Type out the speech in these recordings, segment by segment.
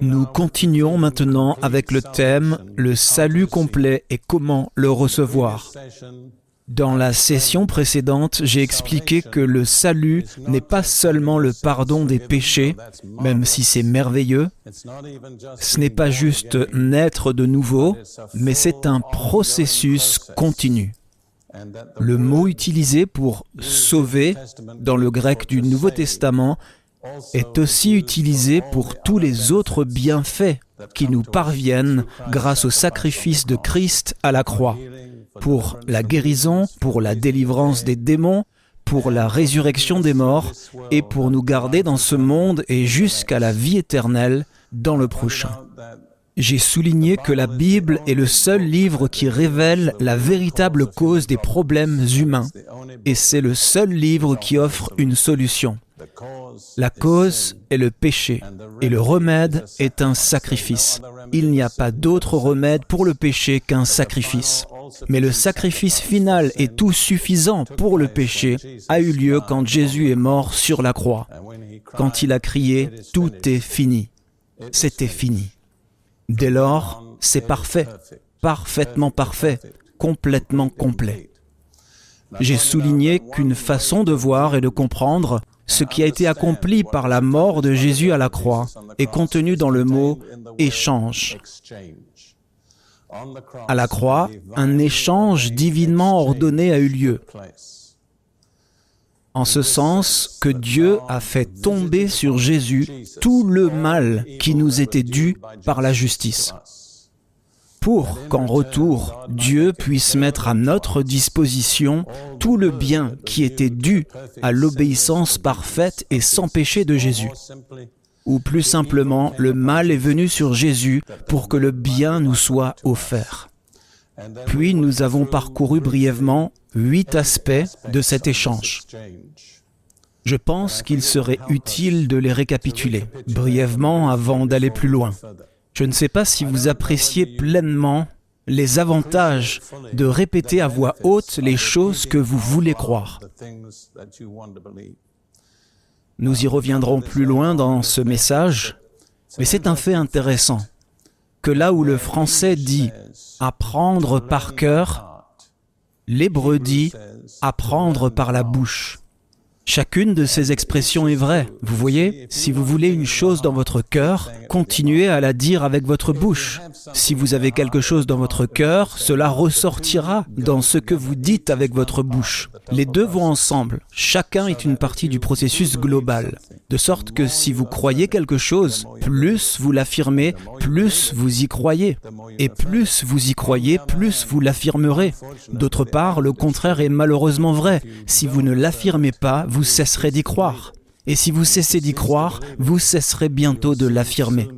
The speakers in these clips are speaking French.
Nous continuons maintenant avec le thème Le salut complet et comment le recevoir. Dans la session précédente, j'ai expliqué que le salut n'est pas seulement le pardon des péchés, même si c'est merveilleux. Ce n'est pas juste naître de nouveau, mais c'est un processus continu. Le mot utilisé pour sauver dans le grec du Nouveau Testament est aussi utilisé pour tous les autres bienfaits qui nous parviennent grâce au sacrifice de Christ à la croix pour la guérison, pour la délivrance des démons, pour la résurrection des morts et pour nous garder dans ce monde et jusqu'à la vie éternelle dans le prochain. J'ai souligné que la Bible est le seul livre qui révèle la véritable cause des problèmes humains et c'est le seul livre qui offre une solution. La cause est le péché et le remède est un sacrifice. Il n'y a pas d'autre remède pour le péché qu'un sacrifice. Mais le sacrifice final et tout suffisant pour le péché a eu lieu quand Jésus est mort sur la croix, quand il a crié ⁇ Tout est fini ⁇ C'était fini. Dès lors, c'est parfait, parfaitement parfait, complètement complet. J'ai souligné qu'une façon de voir et de comprendre ce qui a été accompli par la mort de Jésus à la croix est contenu dans le mot échange. À la croix, un échange divinement ordonné a eu lieu. En ce sens que Dieu a fait tomber sur Jésus tout le mal qui nous était dû par la justice pour qu'en retour, Dieu puisse mettre à notre disposition tout le bien qui était dû à l'obéissance parfaite et sans péché de Jésus. Ou plus simplement, le mal est venu sur Jésus pour que le bien nous soit offert. Puis nous avons parcouru brièvement huit aspects de cet échange. Je pense qu'il serait utile de les récapituler brièvement avant d'aller plus loin. Je ne sais pas si vous appréciez pleinement les avantages de répéter à voix haute les choses que vous voulez croire. Nous y reviendrons plus loin dans ce message, mais c'est un fait intéressant que là où le français dit apprendre par cœur, l'hébreu dit apprendre par la bouche. Chacune de ces expressions est vraie. Vous voyez, si vous voulez une chose dans votre cœur, continuez à la dire avec votre bouche. Si vous avez quelque chose dans votre cœur, cela ressortira dans ce que vous dites avec votre bouche. Les deux vont ensemble. Chacun est une partie du processus global. De sorte que si vous croyez quelque chose, plus vous l'affirmez, plus vous y croyez. Et plus vous y croyez, plus vous l'affirmerez. D'autre part, le contraire est malheureusement vrai. Si vous ne l'affirmez pas, vous cesserez d'y croire. Et si vous cessez d'y croire, vous cesserez bientôt de l'affirmer.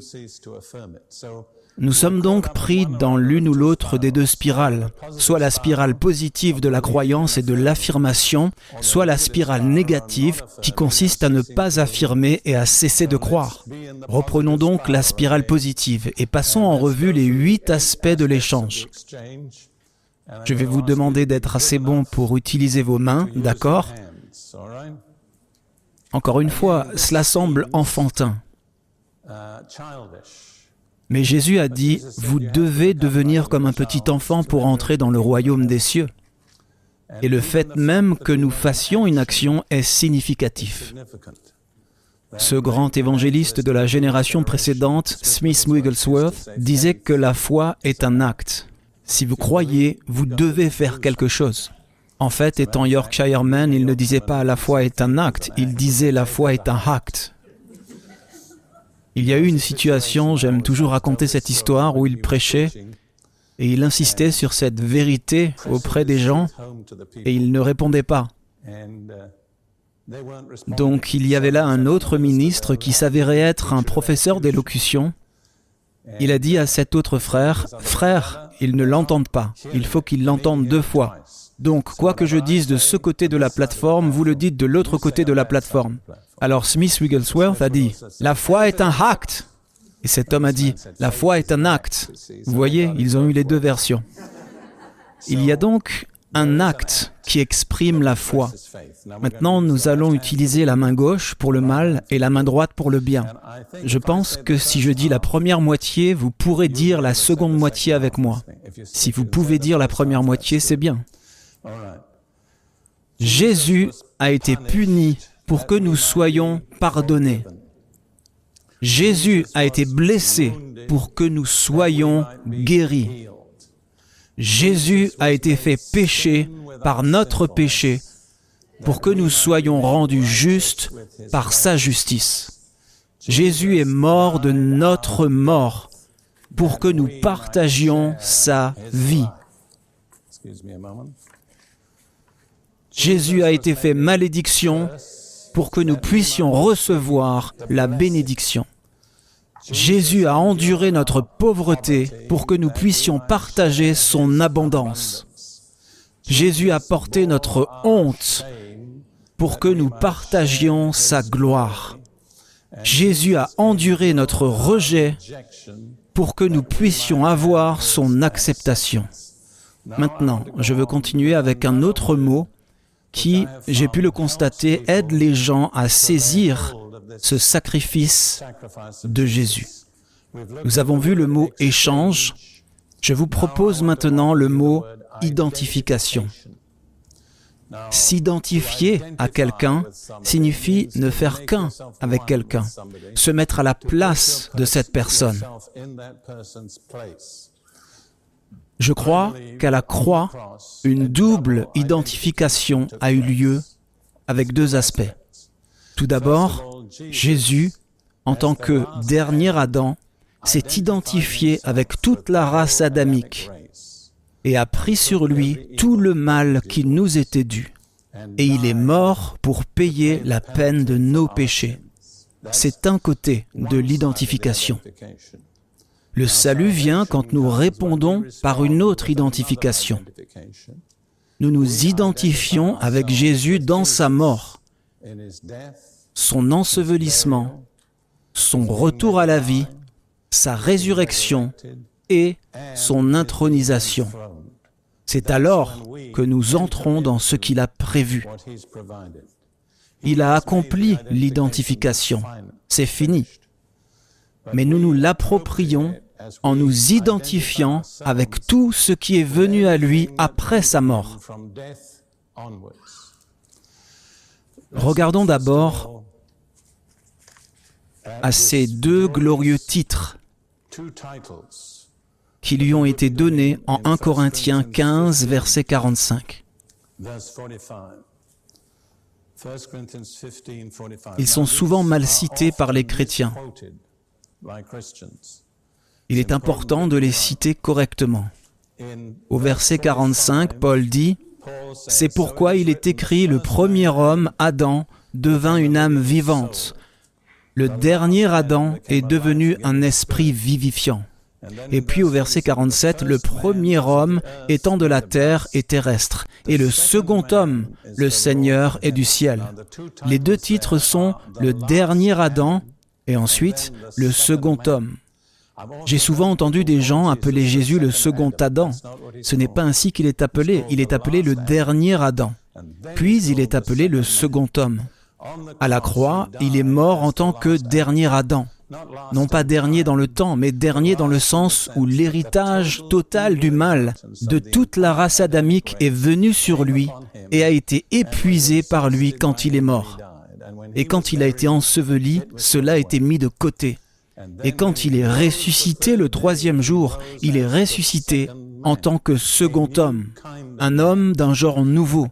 Nous sommes donc pris dans l'une ou l'autre des deux spirales, soit la spirale positive de la croyance et de l'affirmation, soit la spirale négative qui consiste à ne pas affirmer et à cesser de croire. Reprenons donc la spirale positive et passons en revue les huit aspects de l'échange. Je vais vous demander d'être assez bon pour utiliser vos mains, d'accord? Encore une fois, cela semble enfantin. Mais Jésus a dit, vous devez devenir comme un petit enfant pour entrer dans le royaume des cieux. Et le fait même que nous fassions une action est significatif. Ce grand évangéliste de la génération précédente, Smith Wigglesworth, disait que la foi est un acte. Si vous croyez, vous devez faire quelque chose. En fait, étant Yorkshireman, il ne disait pas la foi est un acte, il disait la foi est un acte. Il y a eu une situation, j'aime toujours raconter cette histoire, où il prêchait et il insistait sur cette vérité auprès des gens et ils ne répondaient pas. Donc il y avait là un autre ministre qui s'avérait être un professeur d'élocution. Il a dit à cet autre frère, Frère, ils ne l'entendent pas, il faut qu'ils l'entendent deux fois. Donc, quoi que je dise de ce côté de la plateforme, vous le dites de l'autre côté de la plateforme. Alors Smith Wigglesworth a dit, la foi est un acte. Et cet homme a dit, la foi est un acte. Vous voyez, ils ont eu les deux versions. Il y a donc un acte qui exprime la foi. Maintenant, nous allons utiliser la main gauche pour le mal et la main droite pour le bien. Je pense que si je dis la première moitié, vous pourrez dire la seconde moitié avec moi. Si vous pouvez dire la première moitié, c'est bien. Jésus a été puni pour que nous soyons pardonnés. Jésus a été blessé pour que nous soyons guéris. Jésus a été fait péché par notre péché pour que nous soyons rendus justes par sa justice. Jésus est mort de notre mort pour que nous partagions sa vie. Jésus a été fait malédiction pour que nous puissions recevoir la bénédiction. Jésus a enduré notre pauvreté pour que nous puissions partager son abondance. Jésus a porté notre honte pour que nous partagions sa gloire. Jésus a enduré notre rejet pour que nous puissions avoir son acceptation. Maintenant, je veux continuer avec un autre mot qui, j'ai pu le constater, aide les gens à saisir ce sacrifice de Jésus. Nous avons vu le mot échange. Je vous propose maintenant le mot identification. S'identifier à quelqu'un signifie ne faire qu'un avec quelqu'un, se mettre à la place de cette personne. Je crois qu'à la croix, une double identification a eu lieu avec deux aspects. Tout d'abord, Jésus, en tant que dernier Adam, s'est identifié avec toute la race adamique et a pris sur lui tout le mal qui nous était dû. Et il est mort pour payer la peine de nos péchés. C'est un côté de l'identification. Le salut vient quand nous répondons par une autre identification. Nous nous identifions avec Jésus dans sa mort, son ensevelissement, son retour à la vie, sa résurrection et son intronisation. C'est alors que nous entrons dans ce qu'il a prévu. Il a accompli l'identification. C'est fini. Mais nous nous l'approprions en nous identifiant avec tout ce qui est venu à lui après sa mort. Regardons d'abord à ces deux glorieux titres qui lui ont été donnés en 1 Corinthiens 15, verset 45. Ils sont souvent mal cités par les chrétiens. Il est important de les citer correctement. Au verset 45, Paul dit, C'est pourquoi il est écrit, le premier homme, Adam, devint une âme vivante. Le dernier Adam est devenu un esprit vivifiant. Et puis au verset 47, le premier homme étant de la terre est terrestre, et le second homme, le Seigneur, est du ciel. Les deux titres sont le dernier Adam et ensuite le second homme. J'ai souvent entendu des gens appeler Jésus le second Adam. Ce n'est pas ainsi qu'il est appelé, il est appelé le dernier Adam. Puis il est appelé le second homme. À la croix, il est mort en tant que dernier Adam. Non pas dernier dans le temps, mais dernier dans le sens où l'héritage total du mal de toute la race adamique est venu sur lui et a été épuisé par lui quand il est mort. Et quand il a été enseveli, cela a été mis de côté. Et quand il est ressuscité le troisième jour, il est ressuscité en tant que second homme, un homme d'un genre nouveau,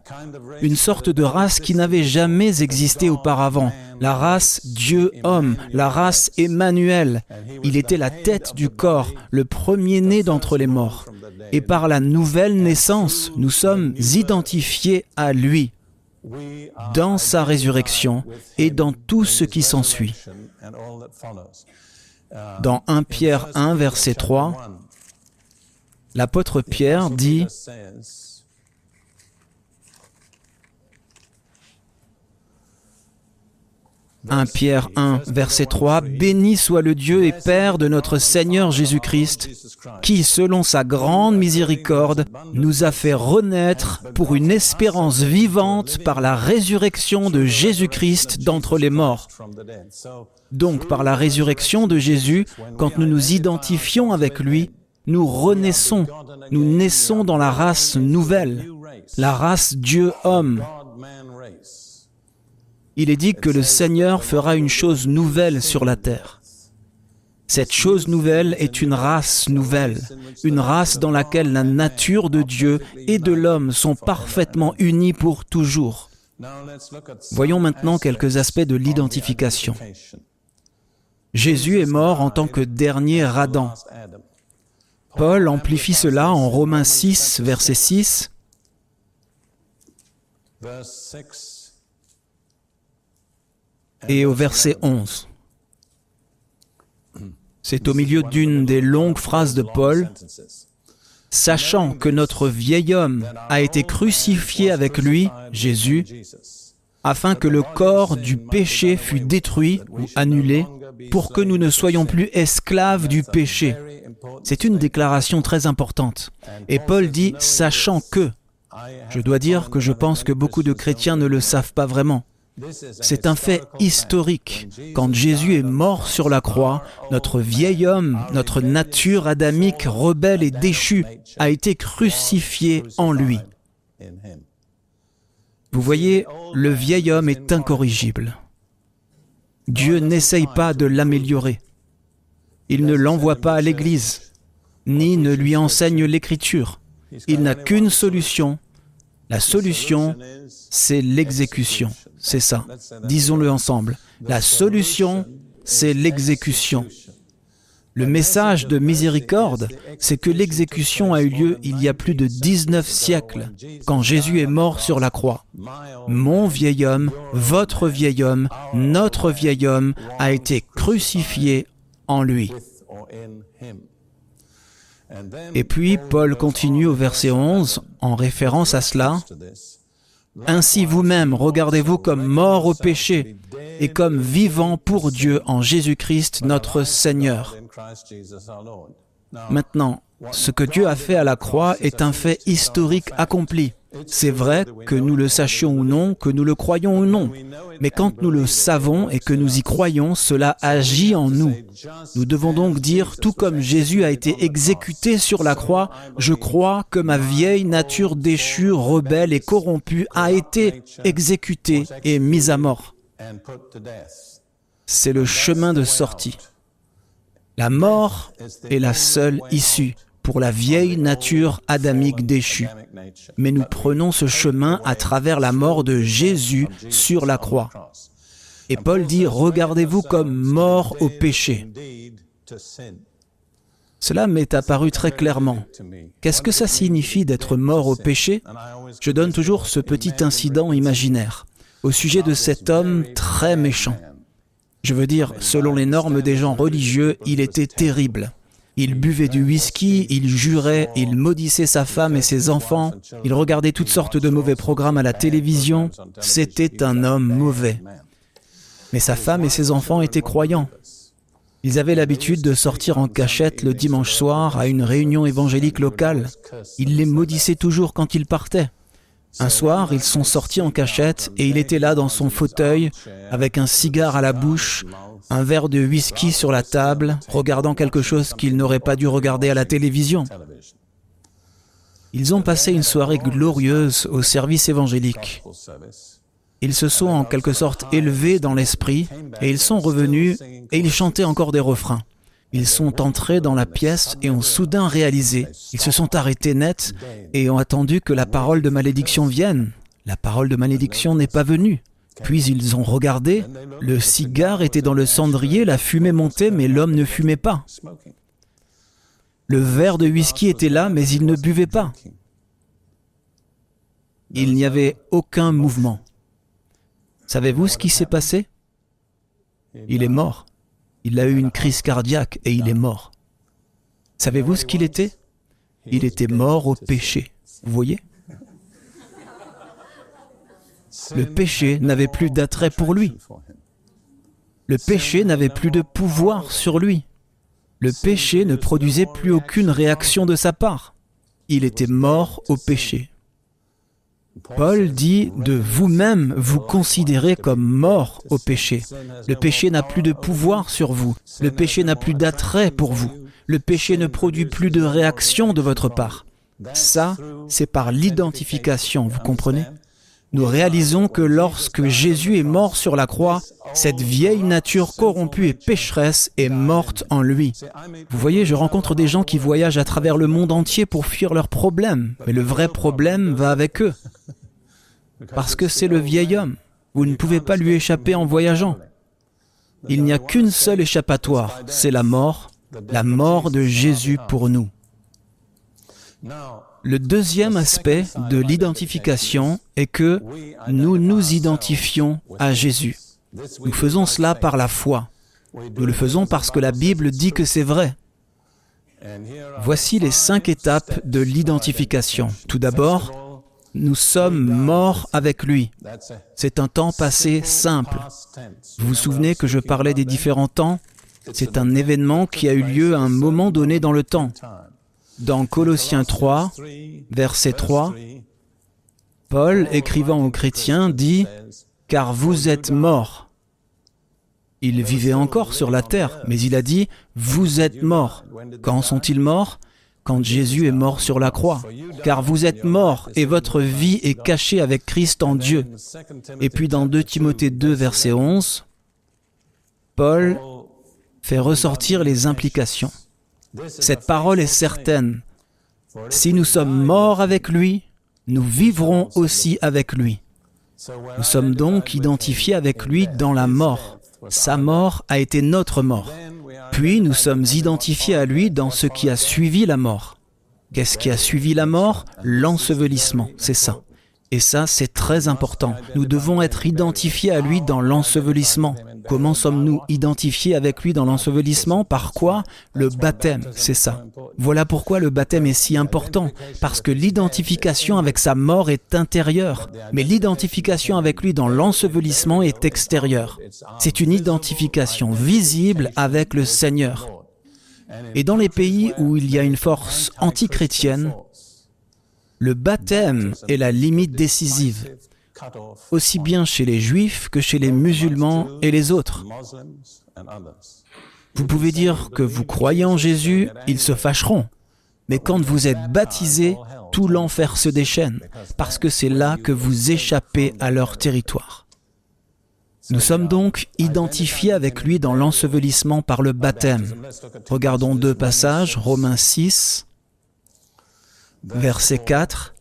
une sorte de race qui n'avait jamais existé auparavant, la race Dieu-homme, la race Emmanuel. Il était la tête du corps, le premier-né d'entre les morts. Et par la nouvelle naissance, nous sommes identifiés à lui dans sa résurrection et dans tout ce qui s'ensuit. Dans 1 Pierre 1, verset 3, l'apôtre Pierre dit 1 Pierre 1, verset 3, Béni soit le Dieu et Père de notre Seigneur Jésus-Christ, qui, selon sa grande miséricorde, nous a fait renaître pour une espérance vivante par la résurrection de Jésus-Christ d'entre les morts. Donc par la résurrection de Jésus, quand nous nous identifions avec lui, nous renaissons, nous naissons dans la race nouvelle, la race Dieu-homme. Il est dit que le Seigneur fera une chose nouvelle sur la terre. Cette chose nouvelle est une race nouvelle, une race dans laquelle la nature de Dieu et de l'homme sont parfaitement unies pour toujours. Voyons maintenant quelques aspects de l'identification. Jésus est mort en tant que dernier Adam. Paul amplifie cela en Romains 6, verset 6. Et au verset 11. C'est au milieu d'une des longues phrases de Paul, sachant que notre vieil homme a été crucifié avec lui, Jésus, afin que le corps du péché fût détruit ou annulé, pour que nous ne soyons plus esclaves du péché. C'est une déclaration très importante. Et Paul dit sachant que. Je dois dire que je pense que beaucoup de chrétiens ne le savent pas vraiment. C'est un fait historique. Quand Jésus est mort sur la croix, notre vieil homme, notre nature adamique, rebelle et déchue, a été crucifié en lui. Vous voyez, le vieil homme est incorrigible. Dieu n'essaye pas de l'améliorer. Il ne l'envoie pas à l'Église, ni ne lui enseigne l'Écriture. Il n'a qu'une solution. La solution, c'est l'exécution. C'est ça. Disons-le ensemble. La solution, c'est l'exécution. Le message de miséricorde, c'est que l'exécution a eu lieu il y a plus de 19 siècles, quand Jésus est mort sur la croix. Mon vieil homme, votre vieil homme, notre vieil homme a été crucifié en lui. Et puis Paul continue au verset 11 en référence à cela. Ainsi vous-même regardez-vous comme mort au péché et comme vivant pour Dieu en Jésus-Christ notre Seigneur. Maintenant, ce que Dieu a fait à la croix est un fait historique accompli. C'est vrai que nous le sachions ou non, que nous le croyons ou non. Mais quand nous le savons et que nous y croyons, cela agit en nous. Nous devons donc dire, tout comme Jésus a été exécuté sur la croix, je crois que ma vieille nature déchue, rebelle et corrompue a été exécutée et mise à mort. C'est le chemin de sortie. La mort est la seule issue pour la vieille nature adamique déchue. Mais nous prenons ce chemin à travers la mort de Jésus sur la croix. Et Paul dit, regardez-vous comme mort au péché. Cela m'est apparu très clairement. Qu'est-ce que ça signifie d'être mort au péché? Je donne toujours ce petit incident imaginaire au sujet de cet homme très méchant. Je veux dire, selon les normes des gens religieux, il était terrible. Il buvait du whisky, il jurait, il maudissait sa femme et ses enfants, il regardait toutes sortes de mauvais programmes à la télévision. C'était un homme mauvais. Mais sa femme et ses enfants étaient croyants. Ils avaient l'habitude de sortir en cachette le dimanche soir à une réunion évangélique locale. Il les maudissait toujours quand ils partaient. Un soir, ils sont sortis en cachette et il était là dans son fauteuil, avec un cigare à la bouche, un verre de whisky sur la table, regardant quelque chose qu'il n'aurait pas dû regarder à la télévision. Ils ont passé une soirée glorieuse au service évangélique. Ils se sont en quelque sorte élevés dans l'esprit et ils sont revenus et ils chantaient encore des refrains. Ils sont entrés dans la pièce et ont soudain réalisé. Ils se sont arrêtés net et ont attendu que la parole de malédiction vienne. La parole de malédiction n'est pas venue. Puis ils ont regardé, le cigare était dans le cendrier, la fumée montait, mais l'homme ne fumait pas. Le verre de whisky était là, mais il ne buvait pas. Il n'y avait aucun mouvement. Savez-vous ce qui s'est passé? Il est mort. Il a eu une crise cardiaque et il est mort. Savez-vous ce qu'il était? Il était mort au péché. Vous voyez? Le péché n'avait plus d'attrait pour lui. Le péché n'avait plus de pouvoir sur lui. Le péché ne produisait plus aucune réaction de sa part. Il était mort au péché. Paul dit de vous-même vous considérez comme mort au péché. Le péché n'a plus de pouvoir sur vous. Le péché n'a plus d'attrait pour vous. Le péché ne produit plus de réaction de votre part. Ça, c'est par l'identification, vous comprenez? Nous réalisons que lorsque Jésus est mort sur la croix, cette vieille nature corrompue et pécheresse est morte en lui. Vous voyez, je rencontre des gens qui voyagent à travers le monde entier pour fuir leurs problèmes, mais le vrai problème va avec eux. Parce que c'est le vieil homme. Vous ne pouvez pas lui échapper en voyageant. Il n'y a qu'une seule échappatoire, c'est la mort, la mort de Jésus pour nous. Le deuxième aspect de l'identification est que nous nous identifions à Jésus. Nous faisons cela par la foi. Nous le faisons parce que la Bible dit que c'est vrai. Voici les cinq étapes de l'identification. Tout d'abord, nous sommes morts avec lui. C'est un temps passé simple. Vous vous souvenez que je parlais des différents temps? C'est un événement qui a eu lieu à un moment donné dans le temps. Dans Colossiens 3, verset 3, Paul, écrivant aux chrétiens, dit, Car vous êtes morts. Il vivait encore sur la terre, mais il a dit, Vous êtes morts. Quand sont-ils morts? Quand Jésus est mort sur la croix. Car vous êtes morts et votre vie est cachée avec Christ en Dieu. Et puis dans 2 Timothée 2, verset 11, Paul fait ressortir les implications. Cette parole est certaine. Si nous sommes morts avec lui, nous vivrons aussi avec lui. Nous sommes donc identifiés avec lui dans la mort. Sa mort a été notre mort. Puis nous sommes identifiés à lui dans ce qui a suivi la mort. Qu'est-ce qui a suivi la mort? L'ensevelissement, c'est ça. Et ça, c'est très important. Nous devons être identifiés à lui dans l'ensevelissement. Comment sommes-nous identifiés avec lui dans l'ensevelissement? Par quoi? Le baptême, c'est ça. Voilà pourquoi le baptême est si important, parce que l'identification avec sa mort est intérieure, mais l'identification avec lui dans l'ensevelissement est extérieure. C'est une identification visible avec le Seigneur. Et dans les pays où il y a une force antichrétienne, le baptême est la limite décisive, aussi bien chez les juifs que chez les musulmans et les autres. Vous pouvez dire que vous croyez en Jésus, ils se fâcheront. Mais quand vous êtes baptisé, tout l'enfer se déchaîne, parce que c'est là que vous échappez à leur territoire. Nous sommes donc identifiés avec lui dans l'ensevelissement par le baptême. Regardons deux passages, Romains 6, Verset 4.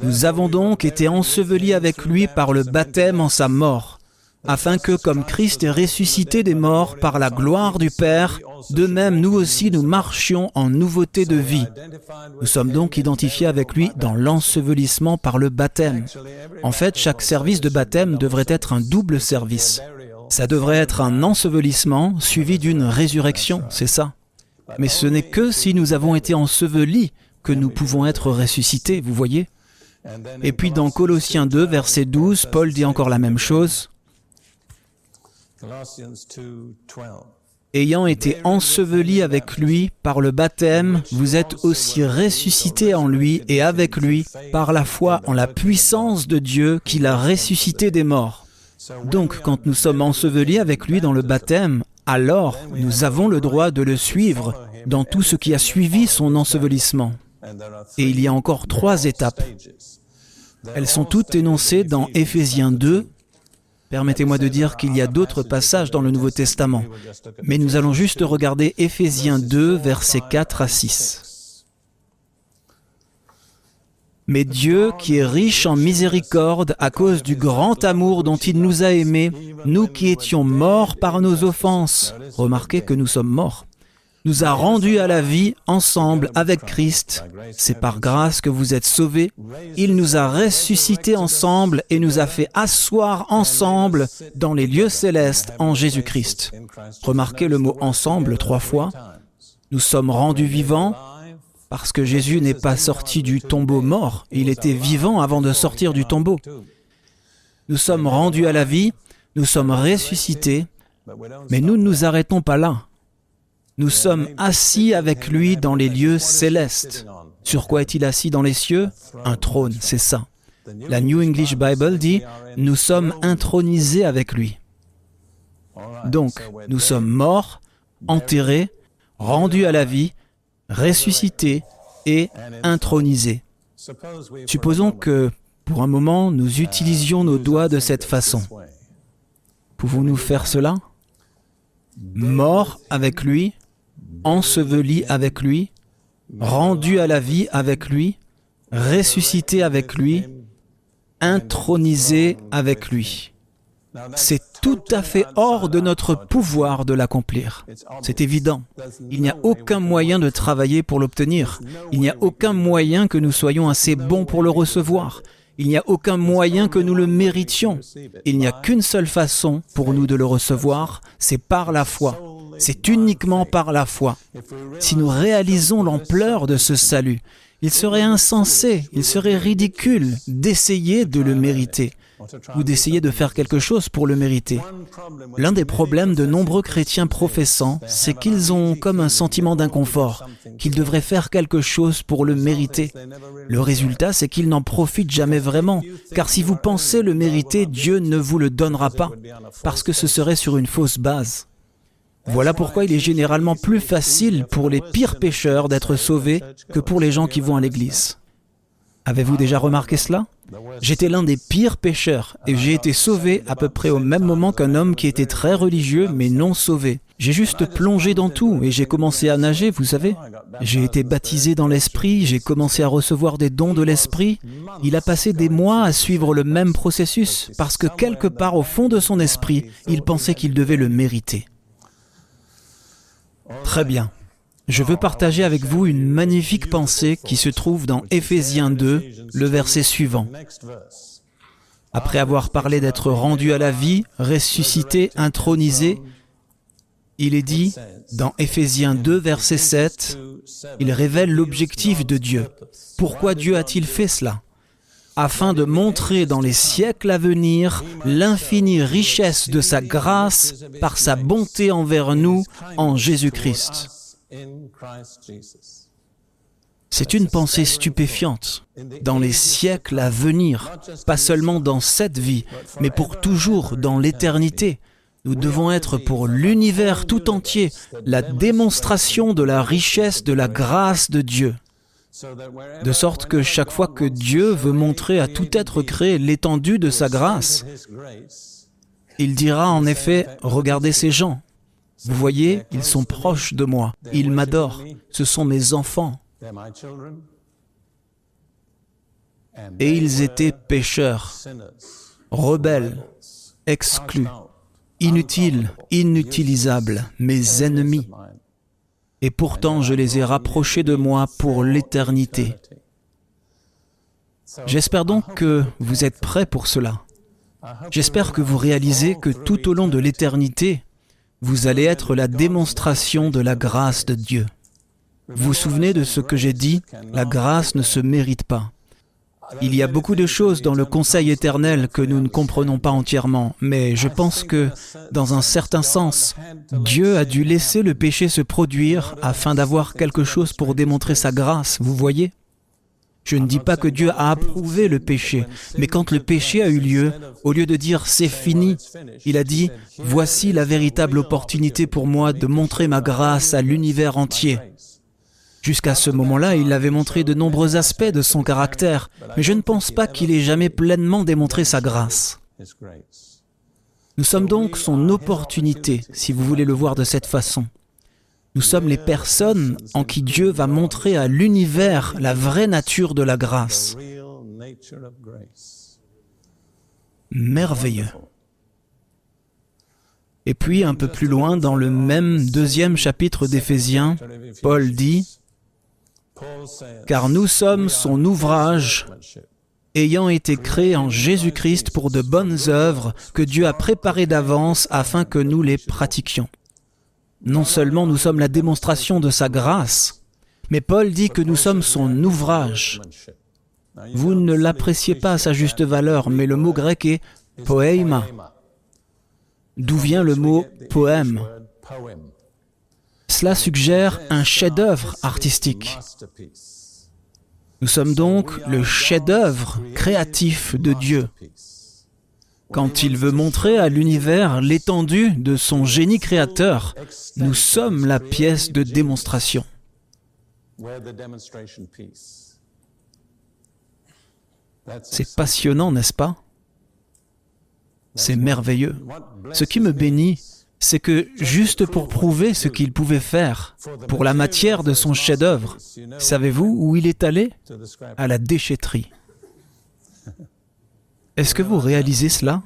Nous avons donc été ensevelis avec lui par le baptême en sa mort, afin que, comme Christ est ressuscité des morts par la gloire du Père, de même nous aussi nous marchions en nouveauté de vie. Nous sommes donc identifiés avec lui dans l'ensevelissement par le baptême. En fait, chaque service de baptême devrait être un double service. Ça devrait être un ensevelissement suivi d'une résurrection, c'est ça. Mais ce n'est que si nous avons été ensevelis que nous pouvons être ressuscités, vous voyez Et puis dans Colossiens 2, verset 12, Paul dit encore la même chose. Ayant été ensevelis avec lui par le baptême, vous êtes aussi ressuscités en lui et avec lui par la foi en la puissance de Dieu qui l'a ressuscité des morts. Donc quand nous sommes ensevelis avec lui dans le baptême, alors nous avons le droit de le suivre dans tout ce qui a suivi son ensevelissement. Et il y a encore trois étapes. Elles sont toutes énoncées dans Éphésiens 2. Permettez-moi de dire qu'il y a d'autres passages dans le Nouveau Testament, mais nous allons juste regarder Éphésiens 2, versets 4 à 6. Mais Dieu, qui est riche en miséricorde à cause du grand amour dont il nous a aimés, nous qui étions morts par nos offenses, remarquez que nous sommes morts, nous a rendus à la vie ensemble avec Christ. C'est par grâce que vous êtes sauvés. Il nous a ressuscités ensemble et nous a fait asseoir ensemble dans les lieux célestes en Jésus-Christ. Remarquez le mot ensemble trois fois. Nous sommes rendus vivants parce que Jésus n'est pas sorti du tombeau mort, il était vivant avant de sortir du tombeau. Nous sommes rendus à la vie, nous sommes ressuscités, Mais nous ne nous arrêtons pas là. Nous sommes assis avec lui dans les lieux célestes. Sur quoi est-il assis dans les cieux? Un trône, c'est ça. La New English Bible dit, nous sommes intronisés avec lui. Donc, nous sommes morts, enterrés, rendus à la vie, ressuscités et intronisés. Supposons que, pour un moment, nous utilisions nos doigts de cette façon. Pouvons-nous faire cela? Mort avec lui, enseveli avec lui, rendu à la vie avec lui, ressuscité avec lui, intronisé avec lui. C'est tout à fait hors de notre pouvoir de l'accomplir. C'est évident. Il n'y a aucun moyen de travailler pour l'obtenir. Il n'y a aucun moyen que nous soyons assez bons pour le recevoir. Il n'y a aucun moyen que nous le méritions. Il n'y a qu'une seule façon pour nous de le recevoir, c'est par la foi. C'est uniquement par la foi. Si nous réalisons l'ampleur de ce salut, il serait insensé, il serait ridicule d'essayer de le mériter ou d'essayer de faire quelque chose pour le mériter. L'un des problèmes de nombreux chrétiens professants, c'est qu'ils ont comme un sentiment d'inconfort, qu'ils devraient faire quelque chose pour le mériter. Le résultat, c'est qu'ils n'en profitent jamais vraiment, car si vous pensez le mériter, Dieu ne vous le donnera pas, parce que ce serait sur une fausse base. Voilà pourquoi il est généralement plus facile pour les pires pécheurs d'être sauvés que pour les gens qui vont à l'église. Avez-vous déjà remarqué cela? J'étais l'un des pires pécheurs et j'ai été sauvé à peu près au même moment qu'un homme qui était très religieux mais non sauvé. J'ai juste plongé dans tout et j'ai commencé à nager, vous savez. J'ai été baptisé dans l'esprit, j'ai commencé à recevoir des dons de l'esprit. Il a passé des mois à suivre le même processus parce que quelque part au fond de son esprit, il pensait qu'il devait le mériter. Très bien. Je veux partager avec vous une magnifique pensée qui se trouve dans Éphésiens 2, le verset suivant. Après avoir parlé d'être rendu à la vie, ressuscité, intronisé, il est dit dans Éphésiens 2, verset 7, il révèle l'objectif de Dieu. Pourquoi Dieu a-t-il fait cela? Afin de montrer dans les siècles à venir l'infinie richesse de sa grâce par sa bonté envers nous en Jésus-Christ. C'est une pensée stupéfiante. Dans les siècles à venir, pas seulement dans cette vie, mais pour toujours dans l'éternité, nous devons être pour l'univers tout entier la démonstration de la richesse de la grâce de Dieu. De sorte que chaque fois que Dieu veut montrer à tout être créé l'étendue de sa grâce, il dira en effet, regardez ces gens, vous voyez, ils sont proches de moi, ils m'adorent, ce sont mes enfants. Et ils étaient pécheurs, rebelles, exclus, inutiles, inutilisables, mes ennemis. Et pourtant je les ai rapprochés de moi pour l'éternité. J'espère donc que vous êtes prêts pour cela. J'espère que vous réalisez que tout au long de l'éternité, vous allez être la démonstration de la grâce de Dieu. Vous vous souvenez de ce que j'ai dit? La grâce ne se mérite pas. Il y a beaucoup de choses dans le conseil éternel que nous ne comprenons pas entièrement, mais je pense que, dans un certain sens, Dieu a dû laisser le péché se produire afin d'avoir quelque chose pour démontrer sa grâce, vous voyez? Je ne dis pas que Dieu a approuvé le péché, mais quand le péché a eu lieu, au lieu de dire c'est fini, il a dit voici la véritable opportunité pour moi de montrer ma grâce à l'univers entier. Jusqu'à ce moment-là, il avait montré de nombreux aspects de son caractère, mais je ne pense pas qu'il ait jamais pleinement démontré sa grâce. Nous sommes donc son opportunité, si vous voulez le voir de cette façon. Nous sommes les personnes en qui Dieu va montrer à l'univers la vraie nature de la grâce. Merveilleux. Et puis un peu plus loin, dans le même deuxième chapitre d'Éphésiens, Paul dit, Car nous sommes son ouvrage, ayant été créés en Jésus-Christ pour de bonnes œuvres que Dieu a préparées d'avance afin que nous les pratiquions. Non seulement nous sommes la démonstration de sa grâce, mais Paul dit que nous sommes son ouvrage. Vous ne l'appréciez pas à sa juste valeur, mais le mot grec est poema. d'où vient le mot poème? Cela suggère un chef-d'œuvre artistique. Nous sommes donc le chef-d'œuvre créatif de Dieu. Quand il veut montrer à l'univers l'étendue de son génie créateur, nous sommes la pièce de démonstration. C'est passionnant, n'est-ce pas? C'est merveilleux. Ce qui me bénit, c'est que juste pour prouver ce qu'il pouvait faire pour la matière de son chef-d'œuvre, savez-vous où il est allé? À la déchetterie. Est-ce que vous réalisez cela?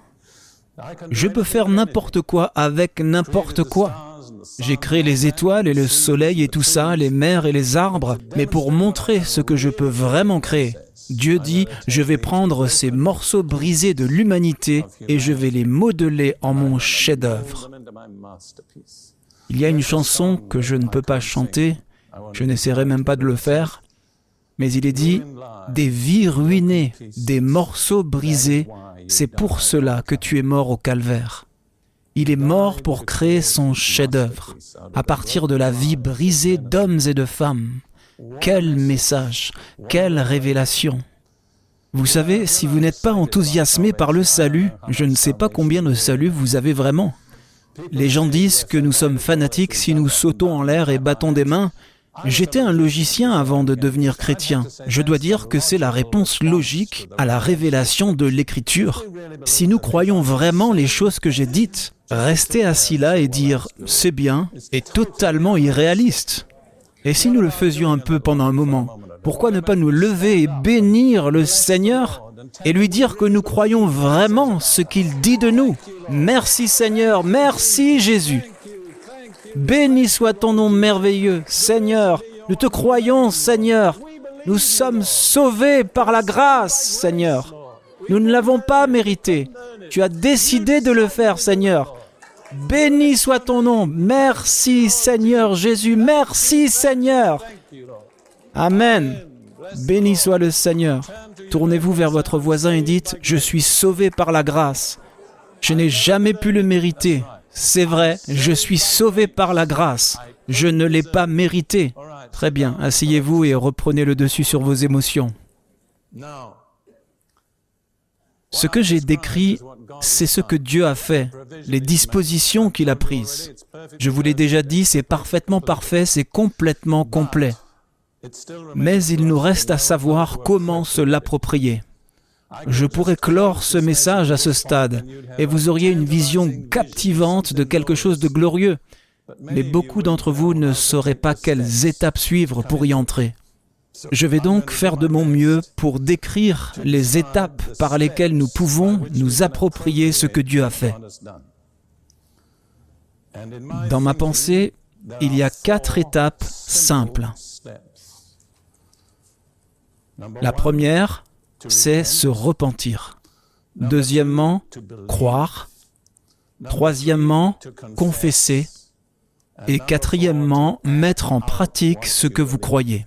Je peux faire n'importe quoi avec n'importe quoi. J'ai créé les étoiles et le soleil et tout ça, les mers et les arbres, mais pour montrer ce que je peux vraiment créer, Dieu dit, je vais prendre ces morceaux brisés de l'humanité et je vais les modeler en mon chef-d'œuvre. Il y a une chanson que je ne peux pas chanter, je n'essaierai même pas de le faire, mais il est dit, des vies ruinées, des morceaux brisés, c'est pour cela que tu es mort au calvaire. Il est mort pour créer son chef-d'œuvre, à partir de la vie brisée d'hommes et de femmes. Quel message, quelle révélation. Vous savez, si vous n'êtes pas enthousiasmé par le salut, je ne sais pas combien de salut vous avez vraiment. Les gens disent que nous sommes fanatiques si nous sautons en l'air et battons des mains. J'étais un logicien avant de devenir chrétien. Je dois dire que c'est la réponse logique à la révélation de l'Écriture. Si nous croyons vraiment les choses que j'ai dites, rester assis là et dire c'est bien est totalement irréaliste. Et si nous le faisions un peu pendant un moment, pourquoi ne pas nous lever et bénir le Seigneur et lui dire que nous croyons vraiment ce qu'il dit de nous? Merci Seigneur, merci Jésus. Béni soit ton nom merveilleux, Seigneur. Nous te croyons, Seigneur. Nous sommes sauvés par la grâce, Seigneur. Nous ne l'avons pas mérité. Tu as décidé de le faire, Seigneur. Béni soit ton nom. Merci Seigneur Jésus. Merci Seigneur. Amen. Béni soit le Seigneur. Tournez-vous vers votre voisin et dites, je suis sauvé par la grâce. Je n'ai jamais pu le mériter. C'est vrai, je suis sauvé par la grâce. Je ne l'ai pas mérité. Très bien, asseyez-vous et reprenez le dessus sur vos émotions. Ce que j'ai décrit, c'est ce que Dieu a fait, les dispositions qu'il a prises. Je vous l'ai déjà dit, c'est parfaitement parfait, c'est complètement complet. Mais il nous reste à savoir comment se l'approprier. Je pourrais clore ce message à ce stade et vous auriez une vision captivante de quelque chose de glorieux, mais beaucoup d'entre vous ne sauraient pas quelles étapes suivre pour y entrer. Je vais donc faire de mon mieux pour décrire les étapes par lesquelles nous pouvons nous approprier ce que Dieu a fait. Dans ma pensée, il y a quatre étapes simples. La première, c'est se repentir. Deuxièmement, croire. Troisièmement, confesser. Et quatrièmement, mettre en pratique ce que vous croyez.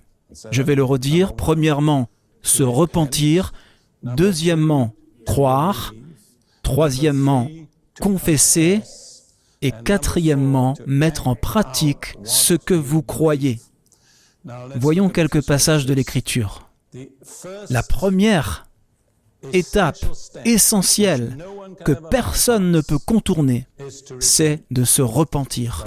Je vais le redire. Premièrement, se repentir. Deuxièmement, croire. Troisièmement, confesser. Et quatrièmement, mettre en pratique ce que vous croyez. Voyons quelques passages de l'Écriture. La première étape essentielle que personne ne peut contourner, c'est de se repentir.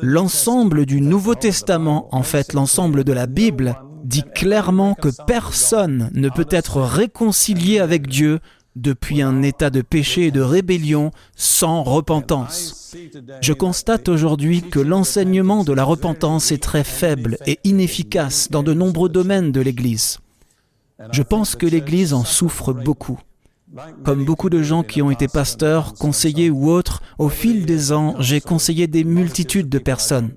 L'ensemble du Nouveau Testament, en fait l'ensemble de la Bible, dit clairement que personne ne peut être réconcilié avec Dieu depuis un état de péché et de rébellion sans repentance. Je constate aujourd'hui que l'enseignement de la repentance est très faible et inefficace dans de nombreux domaines de l'Église. Je pense que l'Église en souffre beaucoup. Comme beaucoup de gens qui ont été pasteurs, conseillers ou autres, au fil des ans, j'ai conseillé des multitudes de personnes.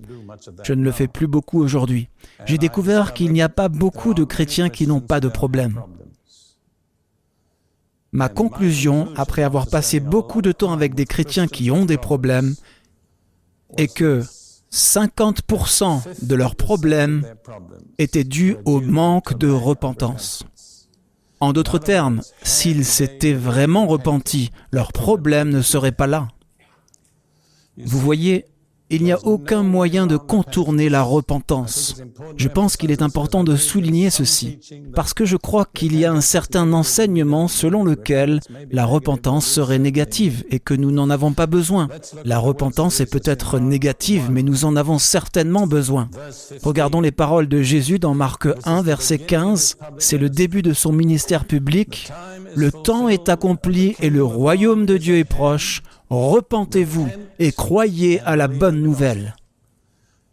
Je ne le fais plus beaucoup aujourd'hui. J'ai découvert qu'il n'y a pas beaucoup de chrétiens qui n'ont pas de problème. Ma conclusion, après avoir passé beaucoup de temps avec des chrétiens qui ont des problèmes, est que 50% de leurs problèmes étaient dus au manque de repentance. En d'autres termes, s'ils s'étaient vraiment repentis, leur problème ne serait pas là. Vous voyez, il n'y a aucun moyen de contourner la repentance. Je pense qu'il est important de souligner ceci, parce que je crois qu'il y a un certain enseignement selon lequel la repentance serait négative et que nous n'en avons pas besoin. La repentance est peut-être négative, mais nous en avons certainement besoin. Regardons les paroles de Jésus dans Marc 1, verset 15. C'est le début de son ministère public. Le temps est accompli et le royaume de Dieu est proche repentez-vous et croyez à la bonne nouvelle.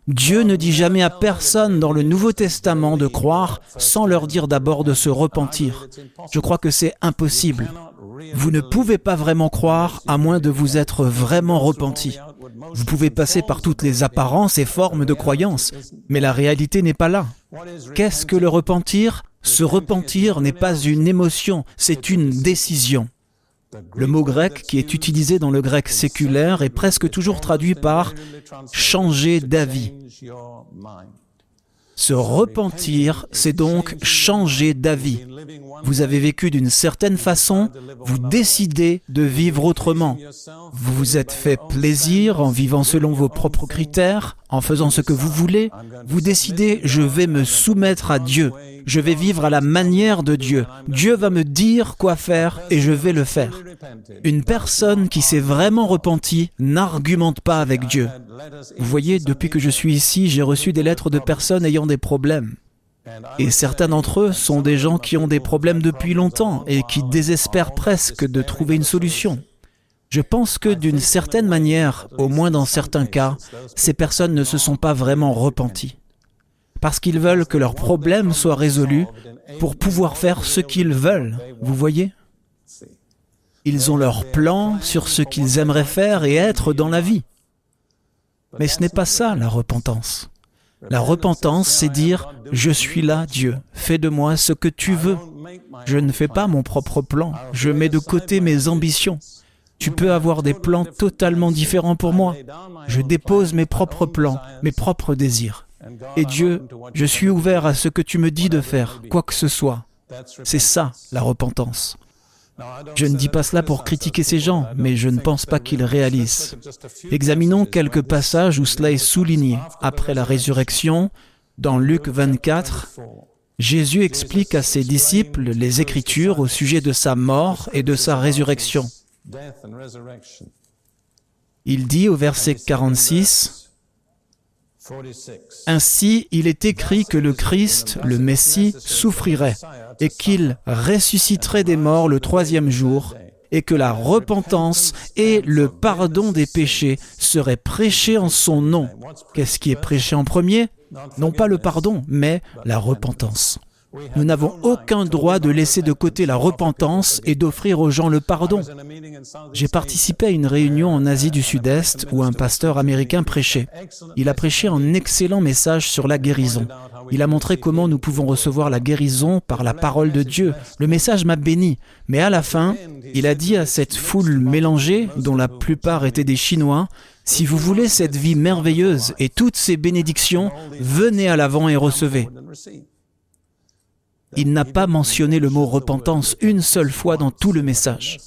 Dieu ne dit jamais à personne dans le Nouveau Testament de croire sans leur dire d'abord de se repentir. Je crois que c'est impossible. Vous ne pouvez pas vraiment croire à moins de vous être vraiment repenti. Vous pouvez passer par toutes les apparences et formes de croyance, mais la réalité n'est pas là. Qu'est-ce que le repentir? Se repentir n'est pas une émotion, c'est une décision. Le mot grec qui est utilisé dans le grec séculaire est presque toujours traduit par changer d'avis. Se repentir, c'est donc changer d'avis. Vous avez vécu d'une certaine façon, vous décidez de vivre autrement. Vous vous êtes fait plaisir en vivant selon vos propres critères, en faisant ce que vous voulez. Vous décidez, je vais me soumettre à Dieu. Je vais vivre à la manière de Dieu. Dieu va me dire quoi faire et je vais le faire. Une personne qui s'est vraiment repentie n'argumente pas avec Dieu. Vous voyez, depuis que je suis ici, j'ai reçu des lettres de personnes ayant des problèmes. Et certains d'entre eux sont des gens qui ont des problèmes depuis longtemps et qui désespèrent presque de trouver une solution. Je pense que d'une certaine manière, au moins dans certains cas, ces personnes ne se sont pas vraiment repenties. Parce qu'ils veulent que leurs problèmes soient résolus pour pouvoir faire ce qu'ils veulent. Vous voyez? Ils ont leur plan sur ce qu'ils aimeraient faire et être dans la vie. Mais ce n'est pas ça la repentance. La repentance, c'est dire, je suis là, Dieu, fais de moi ce que tu veux. Je ne fais pas mon propre plan, je mets de côté mes ambitions. Tu peux avoir des plans totalement différents pour moi. Je dépose mes propres plans, mes propres désirs. Et Dieu, je suis ouvert à ce que tu me dis de faire, quoi que ce soit. C'est ça, la repentance. Je ne dis pas cela pour critiquer ces gens, mais je ne pense pas qu'ils réalisent. Examinons quelques passages où cela est souligné. Après la résurrection, dans Luc 24, Jésus explique à ses disciples les Écritures au sujet de sa mort et de sa résurrection. Il dit au verset 46, ainsi, il est écrit que le Christ, le Messie, souffrirait et qu'il ressusciterait des morts le troisième jour et que la repentance et le pardon des péchés seraient prêchés en son nom. Qu'est-ce qui est prêché en premier? Non pas le pardon, mais la repentance. Nous n'avons aucun droit de laisser de côté la repentance et d'offrir aux gens le pardon. J'ai participé à une réunion en Asie du Sud-Est où un pasteur américain prêchait. Il a prêché un excellent message sur la guérison. Il a montré comment nous pouvons recevoir la guérison par la parole de Dieu. Le message m'a béni. Mais à la fin, il a dit à cette foule mélangée, dont la plupart étaient des Chinois, si vous voulez cette vie merveilleuse et toutes ces bénédictions, venez à l'avant et recevez. Il n'a pas mentionné le mot repentance une seule fois dans tout le message.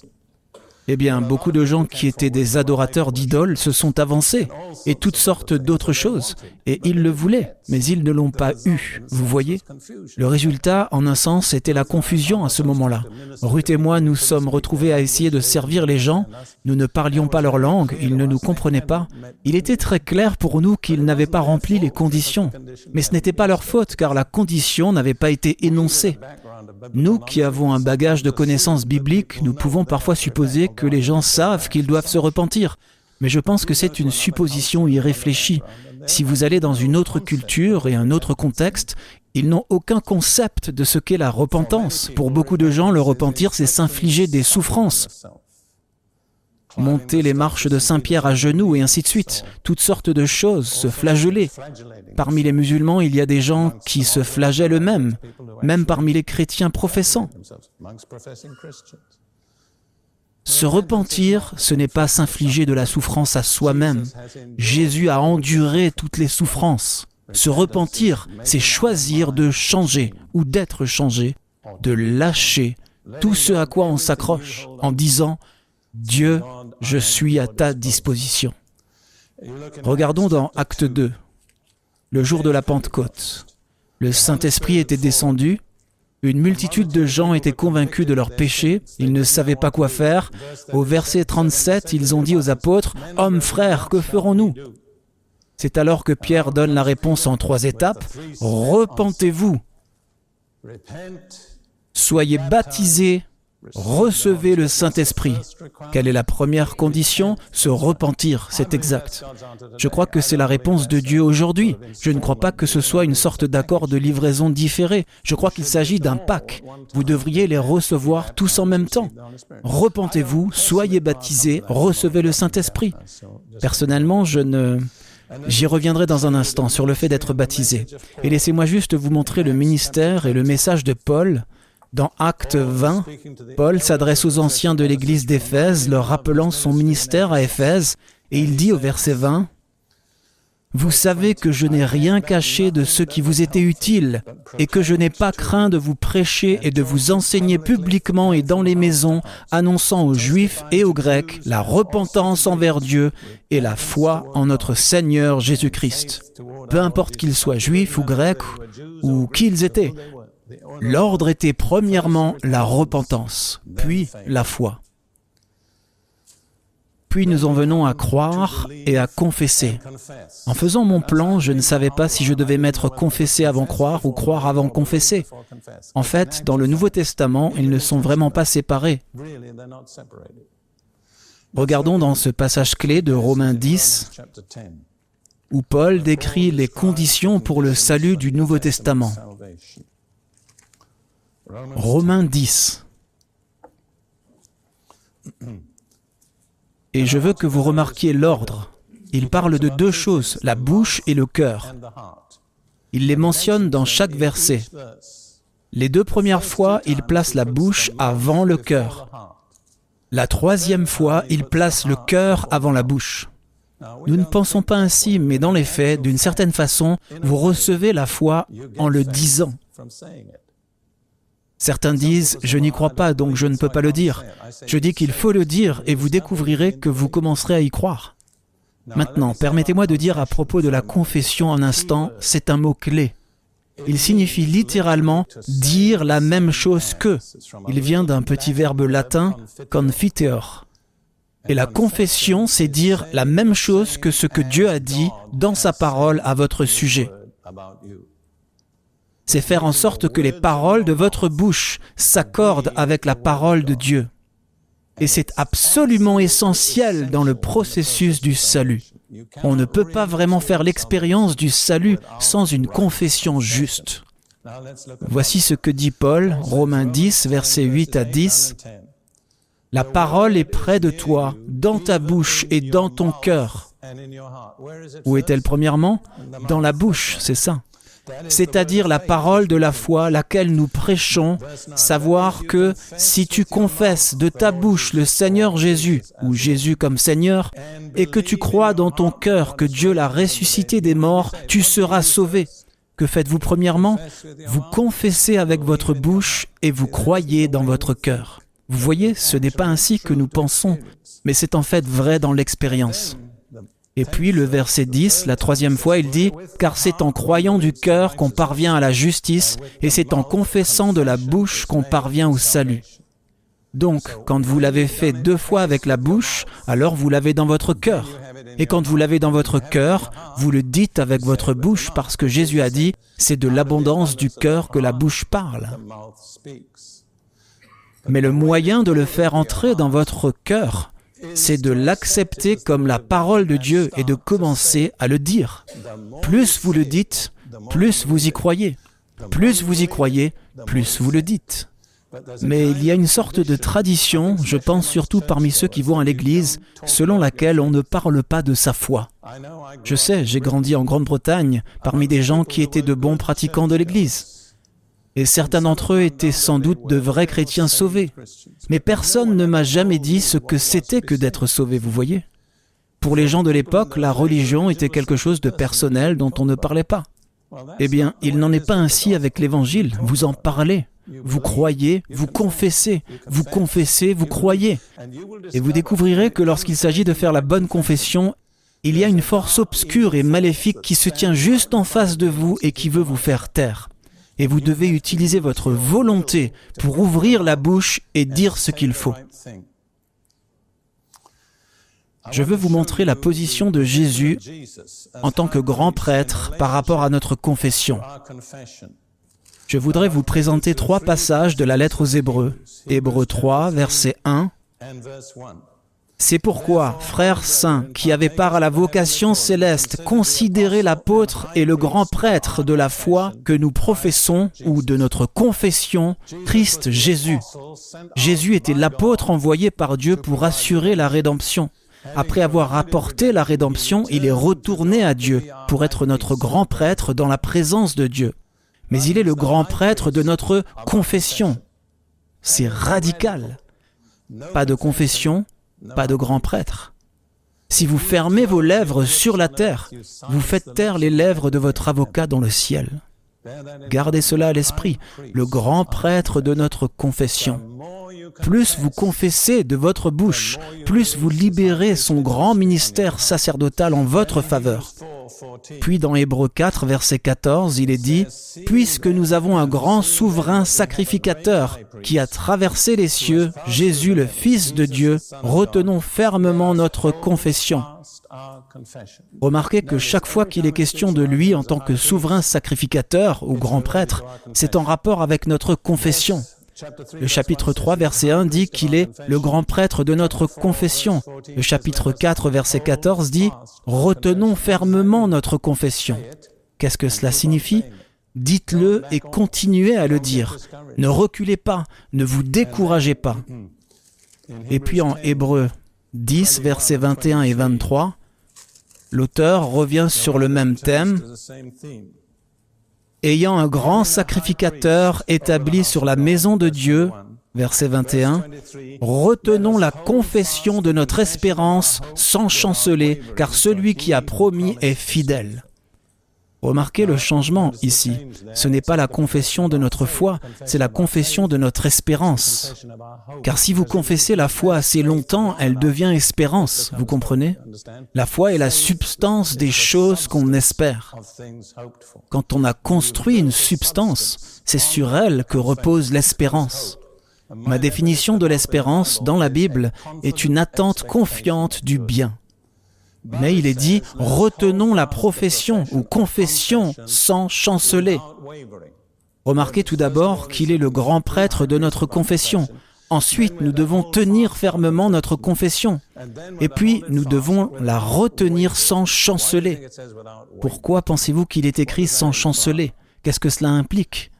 Eh bien, beaucoup de gens qui étaient des adorateurs d'idoles se sont avancés, et toutes sortes d'autres choses, et ils le voulaient, mais ils ne l'ont pas eu, vous voyez Le résultat, en un sens, était la confusion à ce moment-là. Ruth et moi nous sommes retrouvés à essayer de servir les gens, nous ne parlions pas leur langue, ils ne nous comprenaient pas. Il était très clair pour nous qu'ils n'avaient pas rempli les conditions, mais ce n'était pas leur faute, car la condition n'avait pas été énoncée. Nous qui avons un bagage de connaissances bibliques, nous pouvons parfois supposer que les gens savent qu'ils doivent se repentir. Mais je pense que c'est une supposition irréfléchie. Si vous allez dans une autre culture et un autre contexte, ils n'ont aucun concept de ce qu'est la repentance. Pour beaucoup de gens, le repentir, c'est s'infliger des souffrances monter les marches de Saint-Pierre à genoux et ainsi de suite. Toutes sortes de choses, se flageller. Parmi les musulmans, il y a des gens qui se flagellent eux-mêmes, même parmi les chrétiens professants. Se repentir, ce n'est pas s'infliger de la souffrance à soi-même. Jésus a enduré toutes les souffrances. Se repentir, c'est choisir de changer ou d'être changé, de lâcher tout ce à quoi on s'accroche en disant Dieu, je suis à ta disposition. Regardons dans Acte 2, le jour de la Pentecôte. Le Saint-Esprit était descendu, une multitude de gens étaient convaincus de leurs péchés, ils ne savaient pas quoi faire. Au verset 37, ils ont dit aux apôtres, Hommes frères, que ferons-nous? C'est alors que Pierre donne la réponse en trois étapes. Repentez-vous, soyez baptisés recevez le Saint-Esprit. Quelle est la première condition? Se repentir, c'est exact. Je crois que c'est la réponse de Dieu aujourd'hui. Je ne crois pas que ce soit une sorte d'accord de livraison différé. Je crois qu'il s'agit d'un pack. Vous devriez les recevoir tous en même temps. Repentez-vous, soyez baptisés, recevez le Saint-Esprit. Personnellement, je ne... J'y reviendrai dans un instant sur le fait d'être baptisé. Et laissez-moi juste vous montrer le ministère et le message de Paul dans Acte 20, Paul s'adresse aux anciens de l'église d'Éphèse, leur rappelant son ministère à Éphèse, et il dit au verset 20, Vous savez que je n'ai rien caché de ce qui vous était utile, et que je n'ai pas craint de vous prêcher et de vous enseigner publiquement et dans les maisons, annonçant aux Juifs et aux Grecs la repentance envers Dieu et la foi en notre Seigneur Jésus-Christ. Peu importe qu'ils soient juifs ou grecs ou qui ils étaient, L'ordre était premièrement la repentance, puis la foi. Puis nous en venons à croire et à confesser. En faisant mon plan, je ne savais pas si je devais mettre confesser avant croire ou croire avant confesser. En fait, dans le Nouveau Testament, ils ne sont vraiment pas séparés. Regardons dans ce passage clé de Romains 10, où Paul décrit les conditions pour le salut du Nouveau Testament. Romains 10. Et je veux que vous remarquiez l'ordre. Il parle de deux choses, la bouche et le cœur. Il les mentionne dans chaque verset. Les deux premières fois, il place la bouche avant le cœur. La troisième fois, il place le cœur avant la bouche. Nous ne pensons pas ainsi, mais dans les faits, d'une certaine façon, vous recevez la foi en le disant. Certains disent ⁇ Je n'y crois pas, donc je ne peux pas le dire ⁇ Je dis qu'il faut le dire et vous découvrirez que vous commencerez à y croire. Maintenant, permettez-moi de dire à propos de la confession un instant, c'est un mot clé. Il signifie littéralement dire la même chose que. Il vient d'un petit verbe latin, confiteor. Et la confession, c'est dire la même chose que ce que Dieu a dit dans sa parole à votre sujet c'est faire en sorte que les paroles de votre bouche s'accordent avec la parole de Dieu. Et c'est absolument essentiel dans le processus du salut. On ne peut pas vraiment faire l'expérience du salut sans une confession juste. Voici ce que dit Paul, Romains 10, versets 8 à 10. La parole est près de toi, dans ta bouche et dans ton cœur. Où est-elle premièrement? Dans la bouche, c'est ça c'est-à-dire la parole de la foi, laquelle nous prêchons, savoir que si tu confesses de ta bouche le Seigneur Jésus, ou Jésus comme Seigneur, et que tu crois dans ton cœur que Dieu l'a ressuscité des morts, tu seras sauvé. Que faites-vous premièrement? Vous confessez avec votre bouche et vous croyez dans votre cœur. Vous voyez, ce n'est pas ainsi que nous pensons, mais c'est en fait vrai dans l'expérience. Et puis le verset 10, la troisième fois, il dit, Car c'est en croyant du cœur qu'on parvient à la justice, et c'est en confessant de la bouche qu'on parvient au salut. Donc, quand vous l'avez fait deux fois avec la bouche, alors vous l'avez dans votre cœur. Et quand vous l'avez dans votre cœur, vous le dites avec votre bouche parce que Jésus a dit, c'est de l'abondance du cœur que la bouche parle. Mais le moyen de le faire entrer dans votre cœur, c'est de l'accepter comme la parole de Dieu et de commencer à le dire. Plus vous le dites, plus vous y croyez. Plus vous y croyez, plus vous le dites. Mais il y a une sorte de tradition, je pense surtout parmi ceux qui vont à l'Église, selon laquelle on ne parle pas de sa foi. Je sais, j'ai grandi en Grande-Bretagne parmi des gens qui étaient de bons pratiquants de l'Église. Et certains d'entre eux étaient sans doute de vrais chrétiens sauvés. Mais personne ne m'a jamais dit ce que c'était que d'être sauvé, vous voyez. Pour les gens de l'époque, la religion était quelque chose de personnel dont on ne parlait pas. Eh bien, il n'en est pas ainsi avec l'Évangile. Vous en parlez, vous croyez, vous confessez, vous confessez, vous croyez. Et vous découvrirez que lorsqu'il s'agit de faire la bonne confession, Il y a une force obscure et maléfique qui se tient juste en face de vous et qui veut vous faire taire. Et vous devez utiliser votre volonté pour ouvrir la bouche et dire ce qu'il faut. Je veux vous montrer la position de Jésus en tant que grand prêtre par rapport à notre confession. Je voudrais vous présenter trois passages de la lettre aux Hébreux. Hébreux 3, verset 1. C'est pourquoi, frères saints, qui avaient part à la vocation céleste, considérez l'apôtre et le grand prêtre de la foi que nous professons ou de notre confession, Christ Jésus. Jésus était l'apôtre envoyé par Dieu pour assurer la rédemption. Après avoir apporté la rédemption, il est retourné à Dieu pour être notre grand prêtre dans la présence de Dieu. Mais il est le grand prêtre de notre confession. C'est radical. Pas de confession, pas de grand prêtre. Si vous fermez vos lèvres sur la terre, vous faites taire les lèvres de votre avocat dans le ciel. Gardez cela à l'esprit, le grand prêtre de notre confession. Plus vous confessez de votre bouche, plus vous libérez son grand ministère sacerdotal en votre faveur. Puis dans Hébreux 4, verset 14, il est dit, Puisque nous avons un grand souverain sacrificateur qui a traversé les cieux, Jésus le Fils de Dieu, retenons fermement notre confession. Remarquez que chaque fois qu'il est question de lui en tant que souverain sacrificateur ou grand prêtre, c'est en rapport avec notre confession. Le chapitre 3, verset 1 dit qu'il est le grand prêtre de notre confession. Le chapitre 4, verset 14 dit ⁇ Retenons fermement notre confession ⁇ Qu'est-ce que cela signifie? Dites-le et continuez à le dire. Ne reculez pas, ne vous découragez pas. Et puis en Hébreu 10, versets 21 et 23, l'auteur revient sur le même thème ayant un grand sacrificateur établi sur la maison de Dieu, verset 21, retenons la confession de notre espérance sans chanceler, car celui qui a promis est fidèle. Remarquez le changement ici. Ce n'est pas la confession de notre foi, c'est la confession de notre espérance. Car si vous confessez la foi assez longtemps, elle devient espérance, vous comprenez? La foi est la substance des choses qu'on espère. Quand on a construit une substance, c'est sur elle que repose l'espérance. Ma définition de l'espérance dans la Bible est une attente confiante du bien. Mais il est dit, retenons la profession ou confession sans chanceler. Remarquez tout d'abord qu'il est le grand prêtre de notre confession. Ensuite, nous devons tenir fermement notre confession. Et puis, nous devons la retenir sans chanceler. Pourquoi pensez-vous qu'il est écrit sans chanceler? Qu'est-ce que cela implique?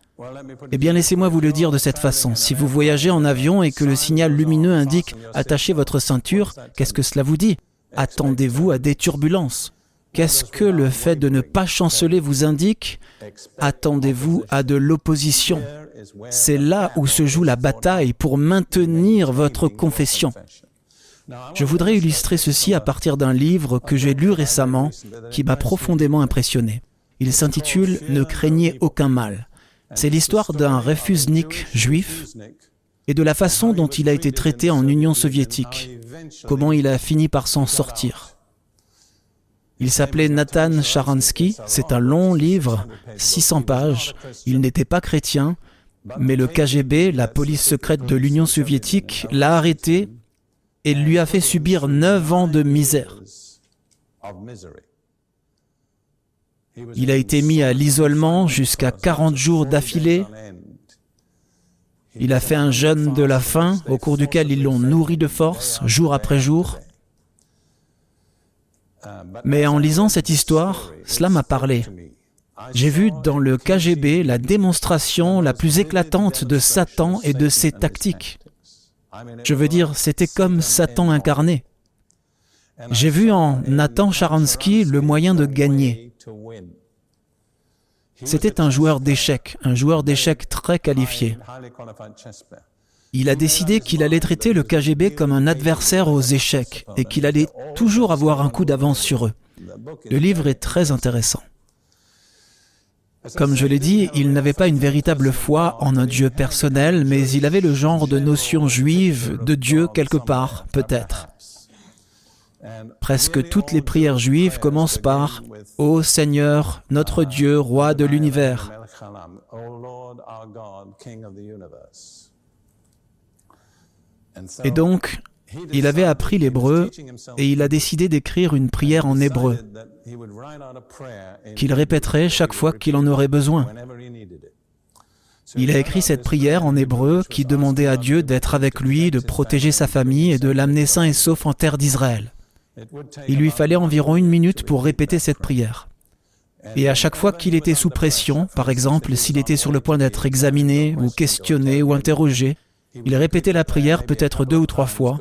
Eh bien, laissez-moi vous le dire de cette façon. Si vous voyagez en avion et que le signal lumineux indique attachez votre ceinture, qu'est-ce que cela vous dit? Attendez-vous à des turbulences. Qu'est-ce que le fait de ne pas chanceler vous indique? Attendez-vous à de l'opposition. C'est là où se joue la bataille pour maintenir votre confession. Je voudrais illustrer ceci à partir d'un livre que j'ai lu récemment qui m'a profondément impressionné. Il s'intitule Ne craignez aucun mal. C'est l'histoire d'un refusnik juif et de la façon dont il a été traité en Union soviétique, comment il a fini par s'en sortir. Il s'appelait Nathan Sharansky, c'est un long livre, 600 pages, il n'était pas chrétien, mais le KGB, la police secrète de l'Union soviétique, l'a arrêté et lui a fait subir 9 ans de misère. Il a été mis à l'isolement jusqu'à 40 jours d'affilée il a fait un jeûne de la faim au cours duquel ils l'ont nourri de force jour après jour. Mais en lisant cette histoire, cela m'a parlé. J'ai vu dans le KGB la démonstration la plus éclatante de Satan et de ses tactiques. Je veux dire, c'était comme Satan incarné. J'ai vu en Nathan Sharansky le moyen de gagner. C'était un joueur d'échecs, un joueur d'échecs très qualifié. Il a décidé qu'il allait traiter le KGB comme un adversaire aux échecs et qu'il allait toujours avoir un coup d'avance sur eux. Le livre est très intéressant. Comme je l'ai dit, il n'avait pas une véritable foi en un Dieu personnel, mais il avait le genre de notion juive de Dieu quelque part, peut-être. Presque toutes les prières juives commencent par Ô Seigneur, notre Dieu, roi de l'univers. Et donc, il avait appris l'hébreu et il a décidé d'écrire une prière en hébreu qu'il répéterait chaque fois qu'il en aurait besoin. Il a écrit cette prière en hébreu qui demandait à Dieu d'être avec lui, de protéger sa famille et de l'amener sain et sauf en terre d'Israël. Il lui fallait environ une minute pour répéter cette prière. Et à chaque fois qu'il était sous pression, par exemple s'il était sur le point d'être examiné ou questionné ou interrogé, il répétait la prière peut-être deux ou trois fois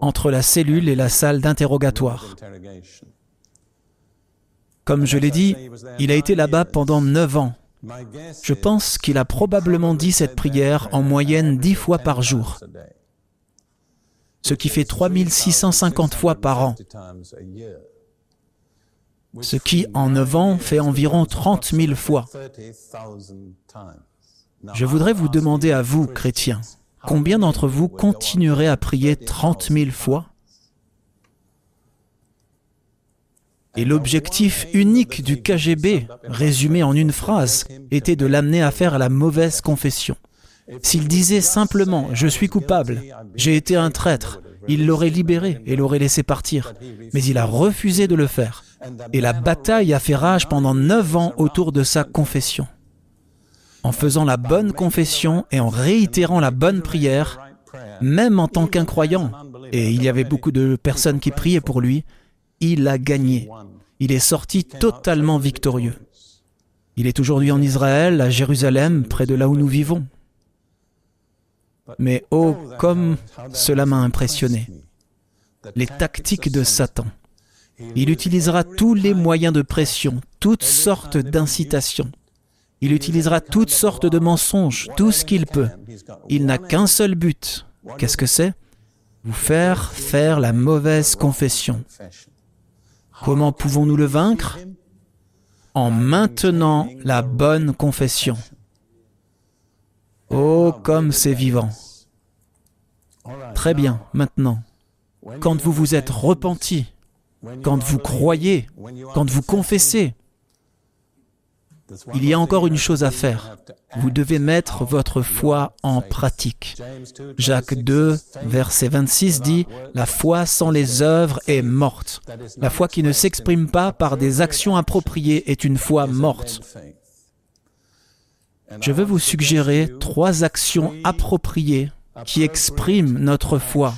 entre la cellule et la salle d'interrogatoire. Comme je l'ai dit, il a été là-bas pendant neuf ans. Je pense qu'il a probablement dit cette prière en moyenne dix fois par jour, ce qui fait 3650 fois par an, ce qui en neuf ans fait environ 30 000 fois. Je voudrais vous demander à vous, chrétiens, combien d'entre vous continueraient à prier 30 000 fois? Et l'objectif unique du KGB, résumé en une phrase, était de l'amener à faire la mauvaise confession. S'il disait simplement ⁇ Je suis coupable, j'ai été un traître ⁇ il l'aurait libéré et l'aurait laissé partir. Mais il a refusé de le faire. Et la bataille a fait rage pendant neuf ans autour de sa confession en faisant la bonne confession et en réitérant la bonne prière, même en tant qu'incroyant, et il y avait beaucoup de personnes qui priaient pour lui, il a gagné. Il est sorti totalement victorieux. Il est aujourd'hui en Israël, à Jérusalem, près de là où nous vivons. Mais oh, comme cela m'a impressionné. Les tactiques de Satan. Il utilisera tous les moyens de pression, toutes sortes d'incitations, il utilisera toutes sortes de mensonges, tout ce qu'il peut. Il n'a qu'un seul but. Qu'est-ce que c'est? Vous faire faire la mauvaise confession. Comment pouvons-nous le vaincre? En maintenant la bonne confession. Oh, comme c'est vivant. Très bien, maintenant, quand vous vous êtes repenti, quand vous croyez, quand vous confessez, il y a encore une chose à faire. Vous devez mettre votre foi en pratique. Jacques 2, verset 26 dit, La foi sans les œuvres est morte. La foi qui ne s'exprime pas par des actions appropriées est une foi morte. Je veux vous suggérer trois actions appropriées qui expriment notre foi.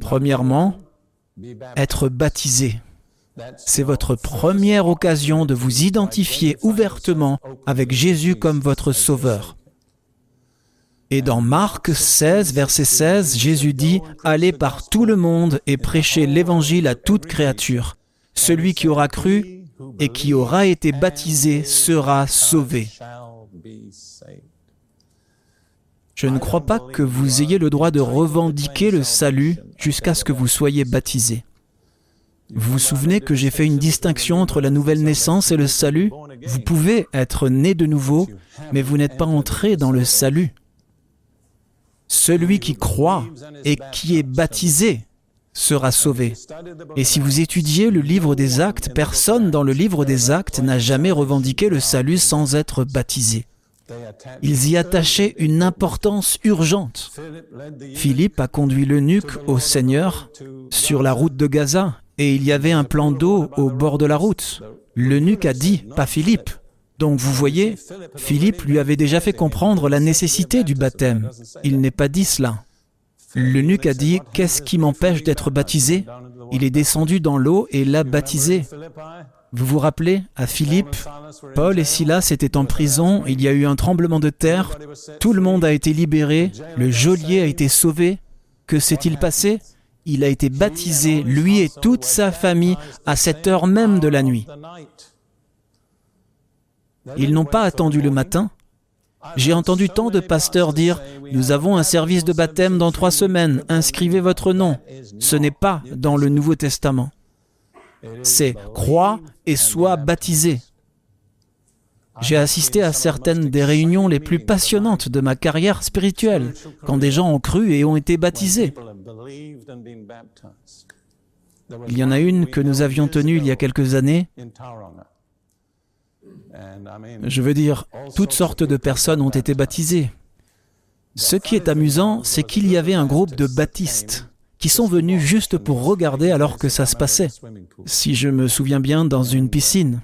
Premièrement, être baptisé. C'est votre première occasion de vous identifier ouvertement avec Jésus comme votre Sauveur. Et dans Marc 16, verset 16, Jésus dit, Allez par tout le monde et prêchez l'Évangile à toute créature. Celui qui aura cru et qui aura été baptisé sera sauvé. Je ne crois pas que vous ayez le droit de revendiquer le salut jusqu'à ce que vous soyez baptisé. Vous vous souvenez que j'ai fait une distinction entre la nouvelle naissance et le salut? Vous pouvez être né de nouveau, mais vous n'êtes pas entré dans le salut. Celui qui croit et qui est baptisé sera sauvé. Et si vous étudiez le livre des actes, personne dans le livre des actes n'a jamais revendiqué le salut sans être baptisé. Ils y attachaient une importance urgente. Philippe a conduit l'eunuque au Seigneur sur la route de Gaza et il y avait un plan d'eau au bord de la route. L'eunuque a dit, pas Philippe. Donc vous voyez, Philippe lui avait déjà fait comprendre la nécessité du baptême. Il n'est pas dit cela. L'eunuque a dit, qu'est-ce qui m'empêche d'être baptisé? Il est descendu dans l'eau et l'a baptisé. Vous vous rappelez, à Philippe, Paul et Silas étaient en prison, il y a eu un tremblement de terre, tout le monde a été libéré, le geôlier a été sauvé. Que s'est-il passé? Il a été baptisé, lui et toute sa famille, à cette heure même de la nuit. Ils n'ont pas attendu le matin. J'ai entendu tant de pasteurs dire ⁇ Nous avons un service de baptême dans trois semaines, inscrivez votre nom ⁇ Ce n'est pas dans le Nouveau Testament. C'est ⁇ Crois et sois baptisé ⁇ J'ai assisté à certaines des réunions les plus passionnantes de ma carrière spirituelle, quand des gens ont cru et ont été baptisés. Il y en a une que nous avions tenue il y a quelques années. Je veux dire, toutes sortes de personnes ont été baptisées. Ce qui est amusant, c'est qu'il y avait un groupe de baptistes qui sont venus juste pour regarder alors que ça se passait. Si je me souviens bien, dans une piscine.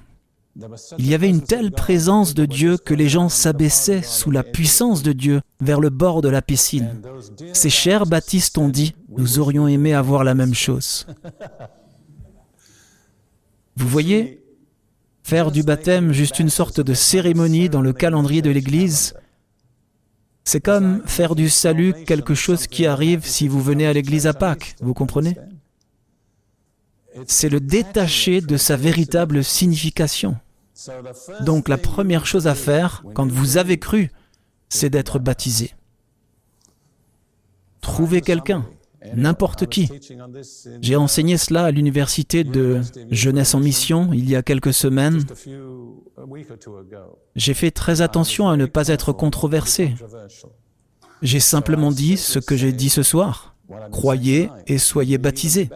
Il y avait une telle présence de Dieu que les gens s'abaissaient sous la puissance de Dieu vers le bord de la piscine. Ces chers baptistes ont dit, nous aurions aimé avoir la même chose. Vous voyez, faire du baptême juste une sorte de cérémonie dans le calendrier de l'Église, c'est comme faire du salut quelque chose qui arrive si vous venez à l'Église à Pâques, vous comprenez? C'est le détacher de sa véritable signification. Donc la première chose à faire, quand vous avez cru, c'est d'être baptisé. Trouvez quelqu'un, n'importe qui. J'ai enseigné cela à l'université de Jeunesse en Mission il y a quelques semaines. J'ai fait très attention à ne pas être controversé. J'ai simplement dit ce que j'ai dit ce soir. Croyez et soyez baptisés.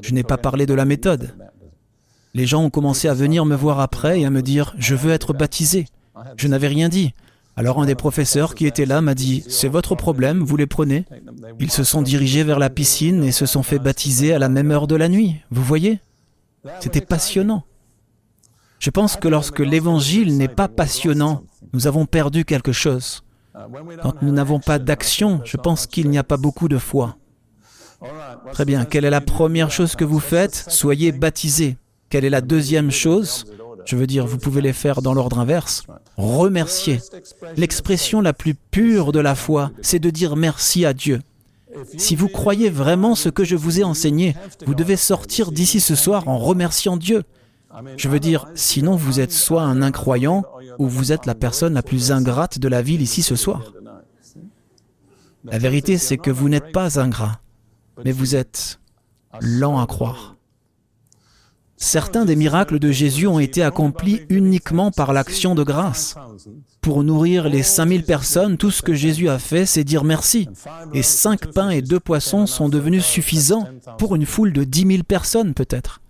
Je n'ai pas parlé de la méthode. Les gens ont commencé à venir me voir après et à me dire ⁇ Je veux être baptisé ⁇ Je n'avais rien dit. Alors un des professeurs qui était là m'a dit ⁇ C'est votre problème, vous les prenez ⁇ Ils se sont dirigés vers la piscine et se sont fait baptiser à la même heure de la nuit, vous voyez? C'était passionnant. Je pense que lorsque l'évangile n'est pas passionnant, nous avons perdu quelque chose. Quand nous n'avons pas d'action, je pense qu'il n'y a pas beaucoup de foi. Très bien, quelle est la première chose que vous faites? Soyez baptisés. Quelle est la deuxième chose? Je veux dire, vous pouvez les faire dans l'ordre inverse. Remercier. L'expression la plus pure de la foi, c'est de dire merci à Dieu. Si vous croyez vraiment ce que je vous ai enseigné, vous devez sortir d'ici ce soir en remerciant Dieu. Je veux dire, sinon vous êtes soit un incroyant ou vous êtes la personne la plus ingrate de la ville ici ce soir. La vérité, c'est que vous n'êtes pas ingrat, mais vous êtes lent à croire. Certains des miracles de Jésus ont été accomplis uniquement par l'action de grâce. Pour nourrir les 5000 personnes, tout ce que Jésus a fait, c'est dire merci. Et cinq pains et deux poissons sont devenus suffisants pour une foule de 10 000 personnes peut-être.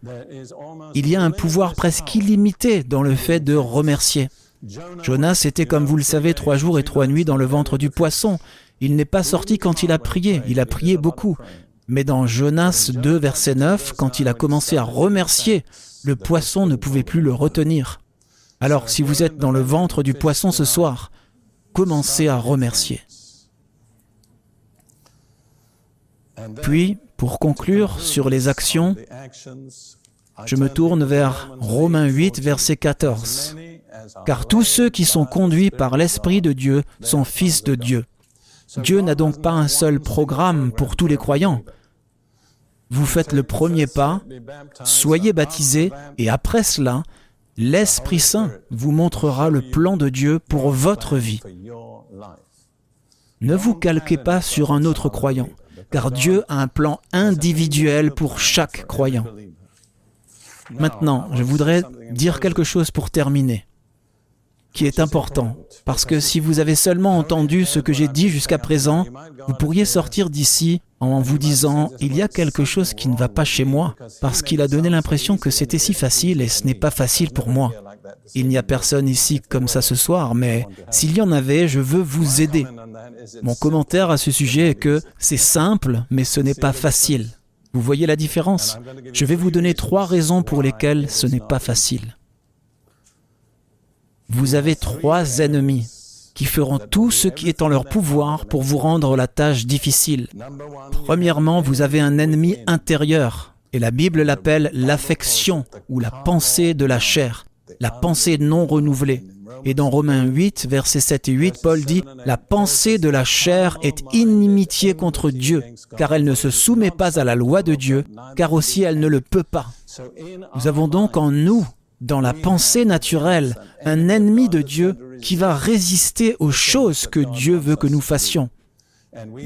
Il y a un pouvoir presque illimité dans le fait de remercier. Jonas était, comme vous le savez, trois jours et trois nuits dans le ventre du poisson. Il n'est pas sorti quand il a prié, il a prié beaucoup. Mais dans Jonas 2, verset 9, quand il a commencé à remercier, le poisson ne pouvait plus le retenir. Alors, si vous êtes dans le ventre du poisson ce soir, commencez à remercier. Puis, pour conclure sur les actions, je me tourne vers Romains 8, verset 14. Car tous ceux qui sont conduits par l'Esprit de Dieu sont fils de Dieu. Dieu n'a donc pas un seul programme pour tous les croyants. Vous faites le premier pas, soyez baptisés, et après cela, l'Esprit Saint vous montrera le plan de Dieu pour votre vie. Ne vous calquez pas sur un autre croyant, car Dieu a un plan individuel pour chaque croyant. Maintenant, je voudrais dire quelque chose pour terminer qui est important. Parce que si vous avez seulement entendu ce que j'ai dit jusqu'à présent, vous pourriez sortir d'ici en vous disant, il y a quelque chose qui ne va pas chez moi, parce qu'il a donné l'impression que c'était si facile et ce n'est pas facile pour moi. Il n'y a personne ici comme ça ce soir, mais s'il y en avait, je veux vous aider. Mon commentaire à ce sujet est que c'est simple, mais ce n'est pas facile. Vous voyez la différence? Je vais vous donner trois raisons pour lesquelles ce n'est pas facile vous avez trois ennemis qui feront tout ce qui est en leur pouvoir pour vous rendre la tâche difficile. Premièrement, vous avez un ennemi intérieur, et la Bible l'appelle l'affection ou la pensée de la chair, la pensée non renouvelée. Et dans Romains 8, versets 7 et 8, Paul dit, La pensée de la chair est inimitié contre Dieu, car elle ne se soumet pas à la loi de Dieu, car aussi elle ne le peut pas. Nous avons donc en nous dans la pensée naturelle un ennemi de Dieu qui va résister aux choses que Dieu veut que nous fassions.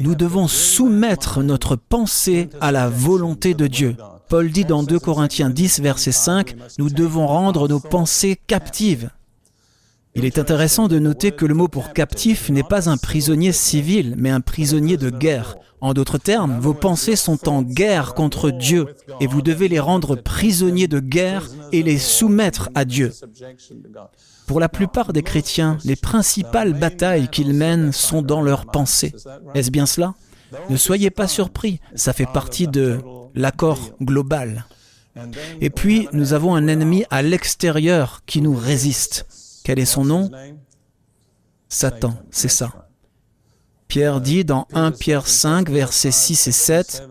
Nous devons soumettre notre pensée à la volonté de Dieu. Paul dit dans 2 Corinthiens 10, verset 5, nous devons rendre nos pensées captives. Il est intéressant de noter que le mot pour captif n'est pas un prisonnier civil, mais un prisonnier de guerre. En d'autres termes, vos pensées sont en guerre contre Dieu et vous devez les rendre prisonniers de guerre et les soumettre à Dieu. Pour la plupart des chrétiens, les principales batailles qu'ils mènent sont dans leurs pensées. Est-ce bien cela? Ne soyez pas surpris, ça fait partie de l'accord global. Et puis, nous avons un ennemi à l'extérieur qui nous résiste. Quel est son nom Satan, c'est ça. Pierre dit dans 1 Pierre 5, versets 6 et 7,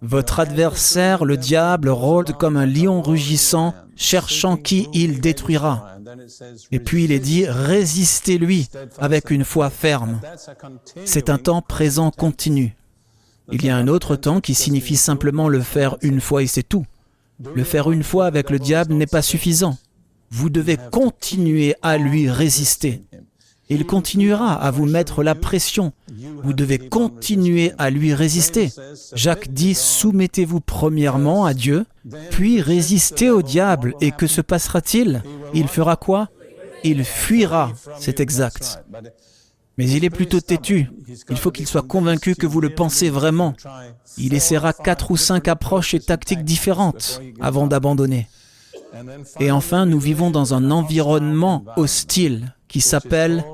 Votre adversaire, le diable, rôde comme un lion rugissant, cherchant qui il détruira. Et puis il est dit, résistez-lui avec une foi ferme. C'est un temps présent continu. Il y a un autre temps qui signifie simplement le faire une fois et c'est tout. Le faire une fois avec le diable n'est pas suffisant. Vous devez continuer à lui résister. Il continuera à vous mettre la pression. Vous devez continuer à lui résister. Jacques dit, soumettez-vous premièrement à Dieu, puis résistez au diable. Et que se passera-t-il? Il fera quoi? Il fuira. C'est exact. Mais il est plutôt têtu. Il faut qu'il soit convaincu que vous le pensez vraiment. Il essaiera quatre ou cinq approches et tactiques différentes avant d'abandonner. Et enfin, nous vivons dans un environnement hostile qui s'appelle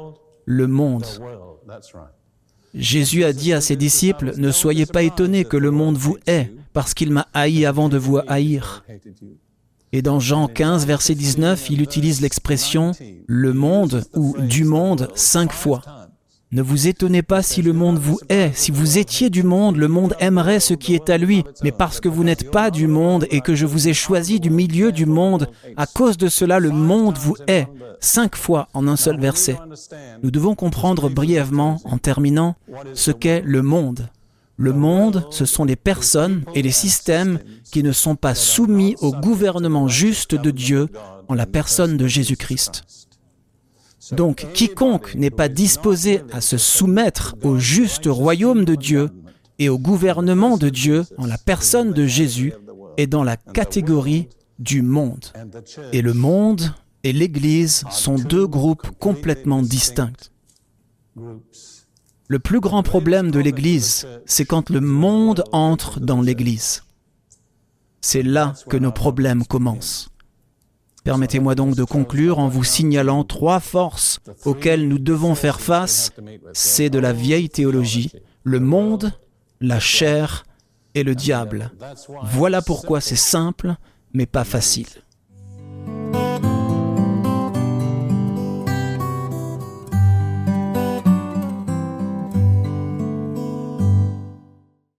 le monde. Jésus a dit à ses disciples, Ne soyez pas étonnés que le monde vous hait, parce qu'il m'a haï avant de vous haïr. Et dans Jean 15, verset 19, il utilise l'expression le monde ou du monde cinq fois. Ne vous étonnez pas si le monde vous hait. Si vous étiez du monde, le monde aimerait ce qui est à lui. Mais parce que vous n'êtes pas du monde et que je vous ai choisi du milieu du monde, à cause de cela, le monde vous hait. Cinq fois en un seul verset. Nous devons comprendre brièvement, en terminant, ce qu'est le monde. Le monde, ce sont les personnes et les systèmes qui ne sont pas soumis au gouvernement juste de Dieu en la personne de Jésus-Christ. Donc quiconque n'est pas disposé à se soumettre au juste royaume de Dieu et au gouvernement de Dieu en la personne de Jésus est dans la catégorie du monde. Et le monde et l'Église sont deux groupes complètement distincts. Le plus grand problème de l'Église, c'est quand le monde entre dans l'Église. C'est là que nos problèmes commencent. Permettez-moi donc de conclure en vous signalant trois forces auxquelles nous devons faire face. C'est de la vieille théologie, le monde, la chair et le diable. Voilà pourquoi c'est simple, mais pas facile.